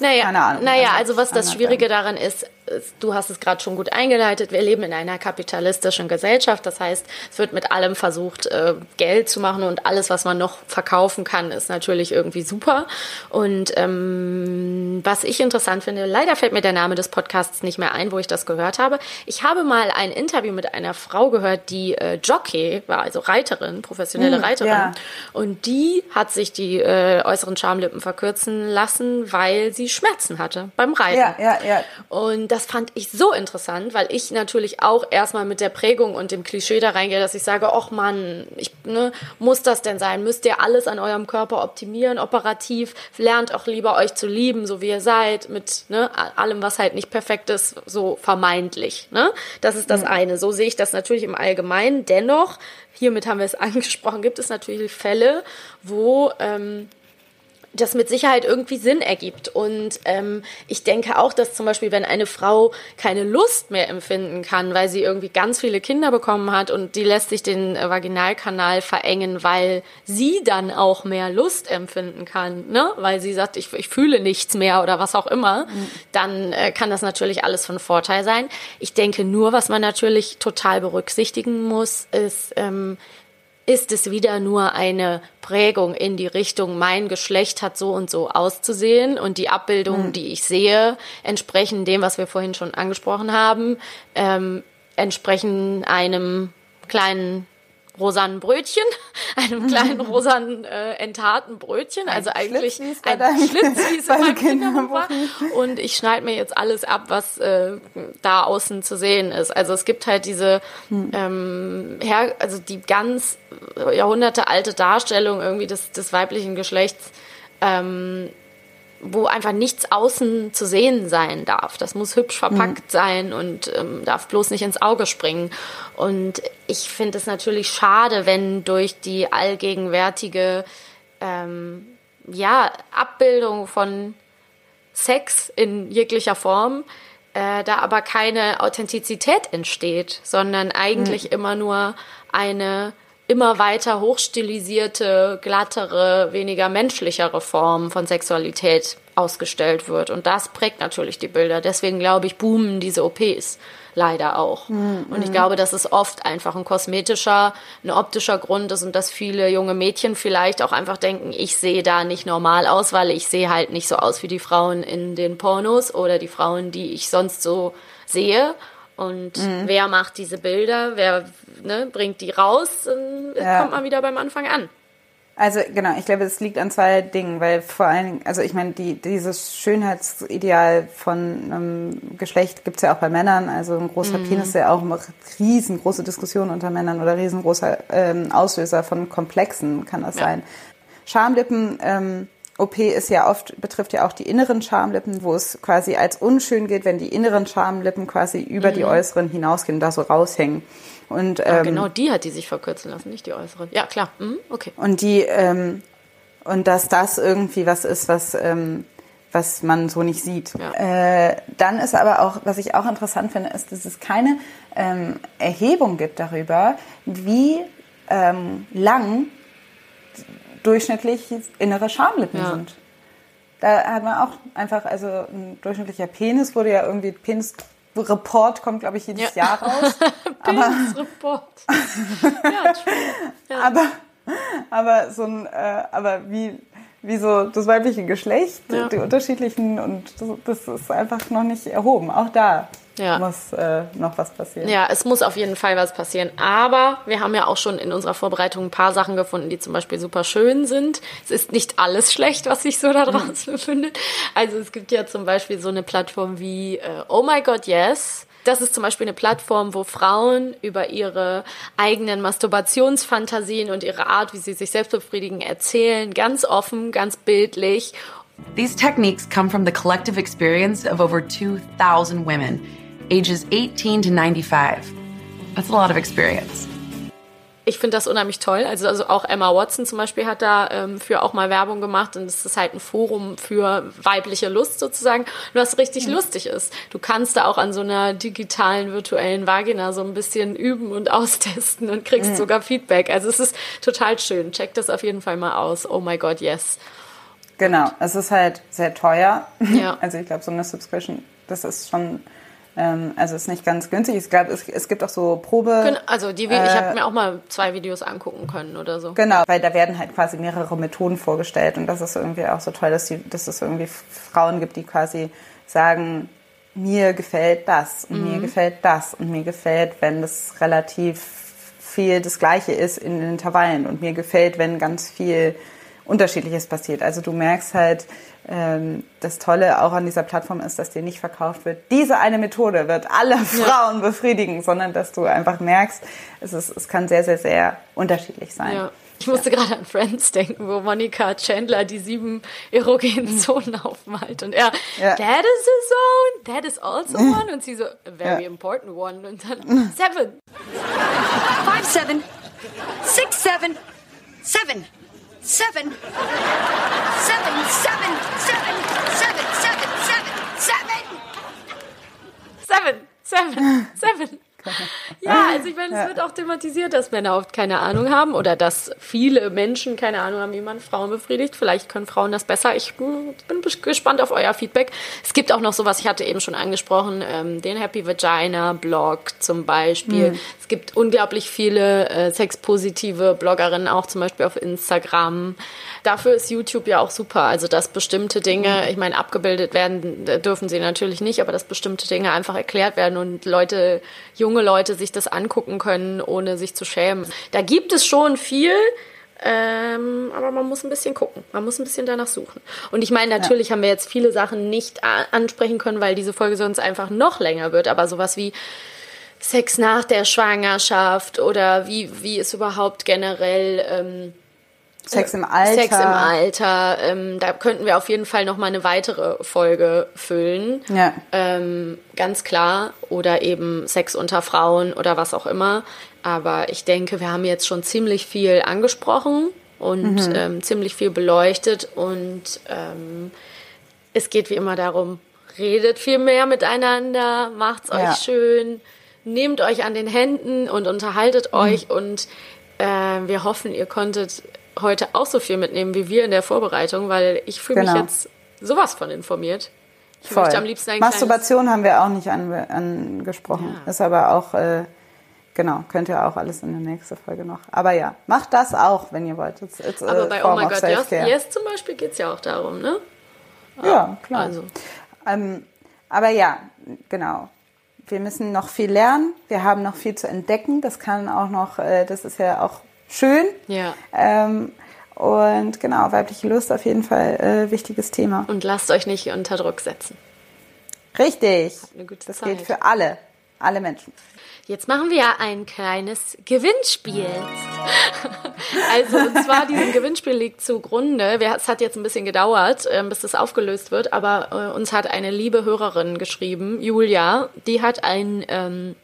Naja, Keine Ahnung. naja, Also, also was das Schwierige daran ist, du hast es gerade schon gut eingeleitet, wir leben in einer kapitalistischen Gesellschaft, das heißt, es wird mit allem versucht, äh, Geld zu machen und alles, was man noch verkaufen kann, ist natürlich irgendwie super. Und ähm, was ich interessant finde, leider fällt mir der Name des Podcasts nicht mehr ein, wo ich das gehört habe. Ich habe mal ein Interview mit einer Frau gehört, die äh, Jockey war, also Reiterin, professionelle Hm, Reiterin. ja. Und die hat sich die äh, äußeren Schamlippen verkürzen lassen, weil sie Schmerzen hatte beim Reiten. ja, ja, ja. Und das fand ich so interessant, weil ich natürlich auch erstmal mit der Prägung und dem Klischee da reingehe, dass ich sage, ach Mann, ich, ne, muss das denn sein? Müsst ihr alles an eurem Körper optimieren, operativ? Lernt auch lieber euch zu lieben, so wie ihr seid, mit ne, allem, was halt nicht perfekt ist, so vermeintlich. Ne? Das ist das eine. So sehe ich das natürlich im Allgemeinen. Dennoch, hiermit haben wir es angesprochen, gibt es natürlich Fälle, wo ähm, das mit Sicherheit irgendwie Sinn ergibt. Und ähm, ich denke auch, dass zum Beispiel, wenn eine Frau keine Lust mehr empfinden kann, weil sie irgendwie ganz viele Kinder bekommen hat und die lässt sich den äh, Vaginalkanal verengen, weil sie dann auch mehr Lust empfinden kann, ne? weil sie sagt, ich, ich fühle nichts mehr oder was auch immer, mhm. dann äh, kann das natürlich alles von Vorteil sein. Ich denke nur, was man natürlich total berücksichtigen muss, ist, ähm, ist es wieder nur eine Prägung in die Richtung, mein Geschlecht hat so und so auszusehen und die Abbildungen, mhm. die ich sehe, entsprechen dem, was wir vorhin schon angesprochen haben, ähm, entsprechen einem kleinen rosanen Brötchen, einem kleinen rosanen äh, enthaarten Brötchen, also ein eigentlich Schlitz, ein Schlitz, wie es in meinem Kinderbuch war. Und ich schneide mir jetzt alles ab, was äh, da außen zu sehen ist. Also es gibt halt diese, hm. ähm, her, also die ganz Jahrhunderte alte Darstellung irgendwie des, des weiblichen Geschlechts, ähm, wo einfach nichts außen zu sehen sein darf. Das muss hübsch verpackt mhm. sein und ähm, darf bloß nicht ins Auge springen. Und ich finde es natürlich schade, wenn durch die allgegenwärtige ähm, ja, Abbildung von Sex in jeglicher Form äh, da aber keine Authentizität entsteht, sondern eigentlich mhm. immer nur eine immer weiter hochstilisierte, glattere, weniger menschlichere Form von Sexualität ausgestellt wird. Und das prägt natürlich die Bilder. Deswegen glaube ich, boomen diese OPs leider auch. Mhm. Und ich glaube, dass es oft einfach ein kosmetischer, ein optischer Grund ist und dass viele junge Mädchen vielleicht auch einfach denken, ich sehe da nicht normal aus, weil ich sehe halt nicht so aus wie die Frauen in den Pornos oder die Frauen, die ich sonst so sehe. Und mhm. wer macht diese Bilder? Wer ne, bringt die raus? Dann ja. kommt man wieder beim Anfang an. Also genau, ich glaube, es liegt an zwei Dingen, weil vor allen Dingen, also ich meine, die, dieses Schönheitsideal von ähm, Geschlecht gibt's ja auch bei Männern. Also ein großer mhm. Penis ist ja auch eine riesengroße Diskussion unter Männern oder riesengroßer ähm, Auslöser von Komplexen kann das ja. sein. Schamlippen ähm, OP ist ja oft, betrifft ja auch die inneren Schamlippen, wo es quasi als unschön geht, wenn die inneren Schamlippen quasi über mhm. die äußeren hinausgehen und da so raushängen. Und, ja, ähm, genau die hat die sich verkürzen lassen, nicht die äußeren. Ja, klar. Mhm, okay. Und die, ähm, und dass das irgendwie was ist, was, ähm, was man so nicht sieht. Ja. Äh, dann ist aber auch, was ich auch interessant finde, ist, dass es keine ähm, Erhebung gibt darüber, wie ähm, lang durchschnittlich innere Schamlippen ja. sind. Da hat man auch einfach, also ein durchschnittlicher Penis wurde ja irgendwie, Penis Report kommt, glaube ich, jedes ja. Jahr raus. Report. ja. Ja. Aber, aber so ein, äh, aber wie, wie so das weibliche Geschlecht, ja. die unterschiedlichen und das, das, ist einfach noch nicht erhoben. Auch da ja. muss äh, noch was passieren. Ja, es muss auf jeden Fall was passieren. Aber wir haben ja auch schon in unserer Vorbereitung ein paar Sachen gefunden, die zum Beispiel super schön sind. Es ist nicht alles schlecht, was sich so da draußen befindet. Also es gibt ja zum Beispiel so eine Plattform wie äh, Oh My God Yes. Das ist zum Beispiel eine Plattform, wo Frauen über ihre eigenen Masturbationsfantasien und ihre Art, wie sie sich selbst befriedigen, erzählen, ganz offen, ganz bildlich. These techniques come from the collective experience of over 2,000 women ages 18 to 95. That's a lot of experience. Ich finde das unheimlich toll. Also, also auch Emma Watson zum Beispiel hat da ähm, für auch mal Werbung gemacht und es ist halt ein Forum für weibliche Lust sozusagen, was richtig mhm. lustig ist. Du kannst da auch an so einer digitalen virtuellen Vagina so ein bisschen üben und austesten und kriegst mhm. sogar Feedback. Also es ist total schön. Check das auf jeden Fall mal aus. Oh my God, yes. Genau, es ist halt sehr teuer. Ja. Also ich glaube, so eine Subscription, das ist schon ähm, also ist nicht ganz günstig. Ich glaube, es, es gibt auch so Probe. Also die, äh, ich habe mir auch mal zwei Videos angucken können oder so. Genau, weil da werden halt quasi mehrere Methoden vorgestellt und das ist irgendwie auch so toll, dass, die, dass es irgendwie Frauen gibt, die quasi sagen, mir gefällt das und mhm. mir gefällt das und mir gefällt, wenn das relativ viel das Gleiche ist in den Intervallen und mir gefällt, wenn ganz viel Unterschiedliches passiert. Also du merkst halt, das Tolle auch an dieser Plattform ist, dass dir nicht verkauft wird, diese eine Methode wird alle Frauen ja. befriedigen, sondern dass du einfach merkst, es, ist, es kann sehr, sehr, sehr unterschiedlich sein. Ja. Ich musste ja. gerade an Friends denken, wo Monica Chandler die sieben erogenen mhm. Zonen aufmalt und er, ja. that is a zone, that is also mhm. one und sie so, a very important one und dann mhm. seven. Five, seven, six, seven, seven, seven, seven, seven, seven, seven, seven, seven, seven, seven, seven, seven. es wird auch thematisiert, dass Männer oft keine Ahnung haben oder dass viele Menschen keine Ahnung haben, wie man Frauen befriedigt. Vielleicht können Frauen das besser. Ich hm, bin gespannt auf euer Feedback. Es gibt auch noch sowas, ich hatte eben schon angesprochen, ähm, den Happy Vagina Blog zum Beispiel. Mhm. Es gibt unglaublich viele äh, sexpositive Bloggerinnen, auch zum Beispiel auf Instagram. Dafür ist YouTube ja auch super. Also, dass bestimmte Dinge, ich meine, abgebildet werden äh, dürfen sie natürlich nicht, aber dass bestimmte Dinge einfach erklärt werden und Leute, junge Leute sich das angucken können, ohne sich zu schämen. Da gibt es schon viel. Ähm, aber man muss ein bisschen gucken. Man muss ein bisschen danach suchen. Und ich meine, natürlich haben wir jetzt viele Sachen nicht ansprechen können, weil diese Folge sonst einfach noch länger wird. Aber sowas wie Sex nach der Schwangerschaft oder wie, wie ist überhaupt generell ähm, Sex im Alter. Sex im Alter. Ähm, da könnten wir auf jeden Fall noch mal eine weitere Folge füllen. Ja. Ähm, ganz klar. Oder eben Sex unter Frauen oder was auch immer. Aber ich denke, wir haben jetzt schon ziemlich viel angesprochen und Mhm. ähm, ziemlich viel beleuchtet. Und ähm, es geht wie immer darum, redet viel mehr miteinander, macht's euch Ja. schön, nehmt euch an den Händen und unterhaltet Mhm. euch. Und äh, wir hoffen, ihr konntet heute auch so viel mitnehmen wie wir in der Vorbereitung, weil ich fühle Genau. mich jetzt sowas von informiert. Ich Voll. möchte am liebsten ein kleines Masturbation haben wir auch nicht ange- angesprochen. Ist aber auch, äh, genau, könnt ihr auch alles in der nächsten Folge noch. Aber ja, macht das auch, wenn ihr wollt. It's, it's Aber bei Oh form my of God, yes, yes zum Beispiel geht es ja auch darum, ne? Ja, klar. Also, Ähm, aber ja, genau. Wir müssen noch viel lernen. Wir haben noch viel zu entdecken. Das kann auch noch, äh, das ist ja auch schön. ja. Ähm, und genau, weibliche Lust auf jeden Fall äh, wichtiges Thema. Und lasst euch nicht unter Druck setzen. Richtig. eine gute das Zeit. gilt für alle, alle Menschen. Jetzt machen wir ein kleines Gewinnspiel. also, und zwar diesem Gewinnspiel liegt zugrunde. Es hat jetzt ein bisschen gedauert, ähm, bis das aufgelöst wird, aber äh, uns hat eine liebe Hörerin geschrieben, Julia, die hat ein ähm,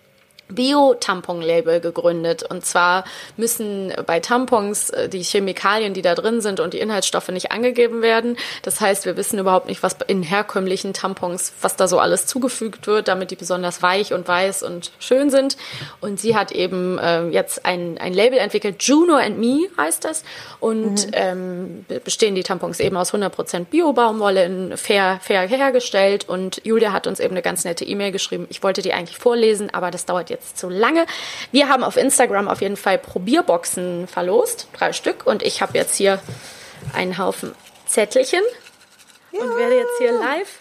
Bio-Tampon-Label gegründet. Und zwar müssen bei Tampons äh, die Chemikalien, die da drin sind und die Inhaltsstoffe nicht angegeben werden. Das heißt, wir wissen überhaupt nicht, was in herkömmlichen Tampons, was da so alles zugefügt wird, damit die besonders weich und weiß und schön sind. Und sie hat eben äh, jetzt ein, ein Label entwickelt, Juno and Me heißt das. Und ähm, be- bestehen die Tampons eben aus 100% Bio-Baumwolle, in fair, fair hergestellt. Und Julia hat uns eben eine ganz nette E-Mail geschrieben. Ich wollte die eigentlich vorlesen, aber das dauert jetzt zu lange. Wir haben auf Instagram auf jeden Fall Probierboxen verlost, drei Stück. Und ich habe jetzt hier einen Haufen Zettelchen und werde jetzt hier live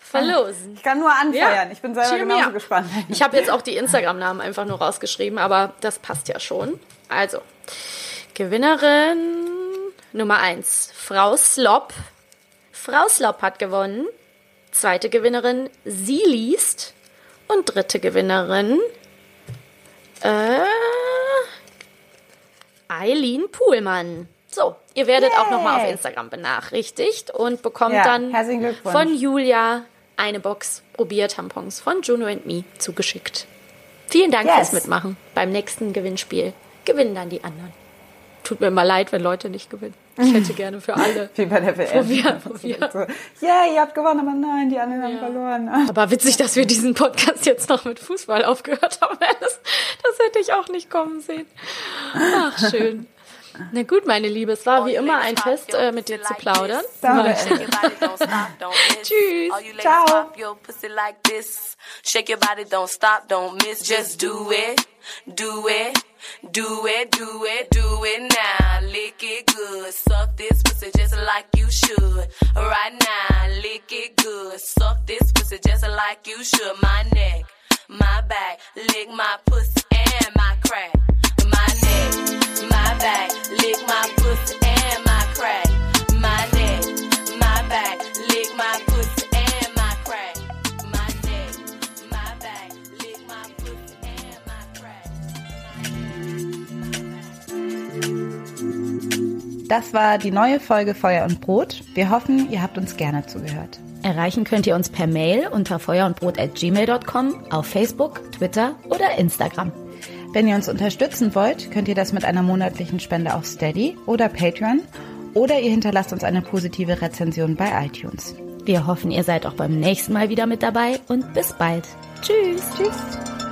verlosen. Ich kann nur anfeuern. Ich bin selber Cheer genauso up. gespannt. Ich habe jetzt auch die Instagram-Namen einfach nur rausgeschrieben, aber das passt ja schon. Also, Gewinnerin Nummer 1, Frau Slop. Frau Slop hat gewonnen. Zweite Gewinnerin, sie liest. Und dritte Gewinnerin, äh, Eileen Puhlmann. So, ihr werdet auch nochmal auf Instagram benachrichtigt und bekommt Ja, dann von Julia eine Box Probiertampons von Juno and Me zugeschickt. Vielen Dank Yes. fürs Mitmachen. Beim nächsten Gewinnspiel gewinnen dann die anderen. Tut mir immer leid, wenn Leute nicht gewinnen. Ich hätte gerne für alle. Wie bei der WM. Probier, probier. So, Ja, ihr habt gewonnen, aber nein, die anderen haben verloren. Aber witzig, dass wir diesen Podcast jetzt noch mit Fußball aufgehört haben. Das, das hätte ich auch nicht kommen sehen. Ach, schön. Na gut, meine Liebe, es war wie immer ein Fest, äh, mit dir zu plaudern. Tschüss. Ciao. Shake your body, don't stop, don't miss. Just do it, do it, do it, do it, do it now. Lick it good, suck this pussy just like you should. Right now, lick it good, suck this pussy just like you should. My neck, my back, lick my pussy and my crack. My neck, my back, lick my pussy and my crack. My neck, my back, lick my pussy and my crack. My neck, my back, lick my pussy and my crack. Das war die neue Folge Feuer und Brot. Wir hoffen, ihr habt uns gerne zugehört. Erreichen könnt ihr uns per Mail unter feuerundbrot.gmail.com, auf Facebook, Twitter oder Instagram. Wenn ihr uns unterstützen wollt, könnt ihr das mit einer monatlichen Spende auf Steady oder Patreon oder ihr hinterlasst uns eine positive Rezension bei iTunes. Wir hoffen, ihr seid auch beim nächsten Mal wieder mit dabei und bis bald. Tschüss. Tschüss.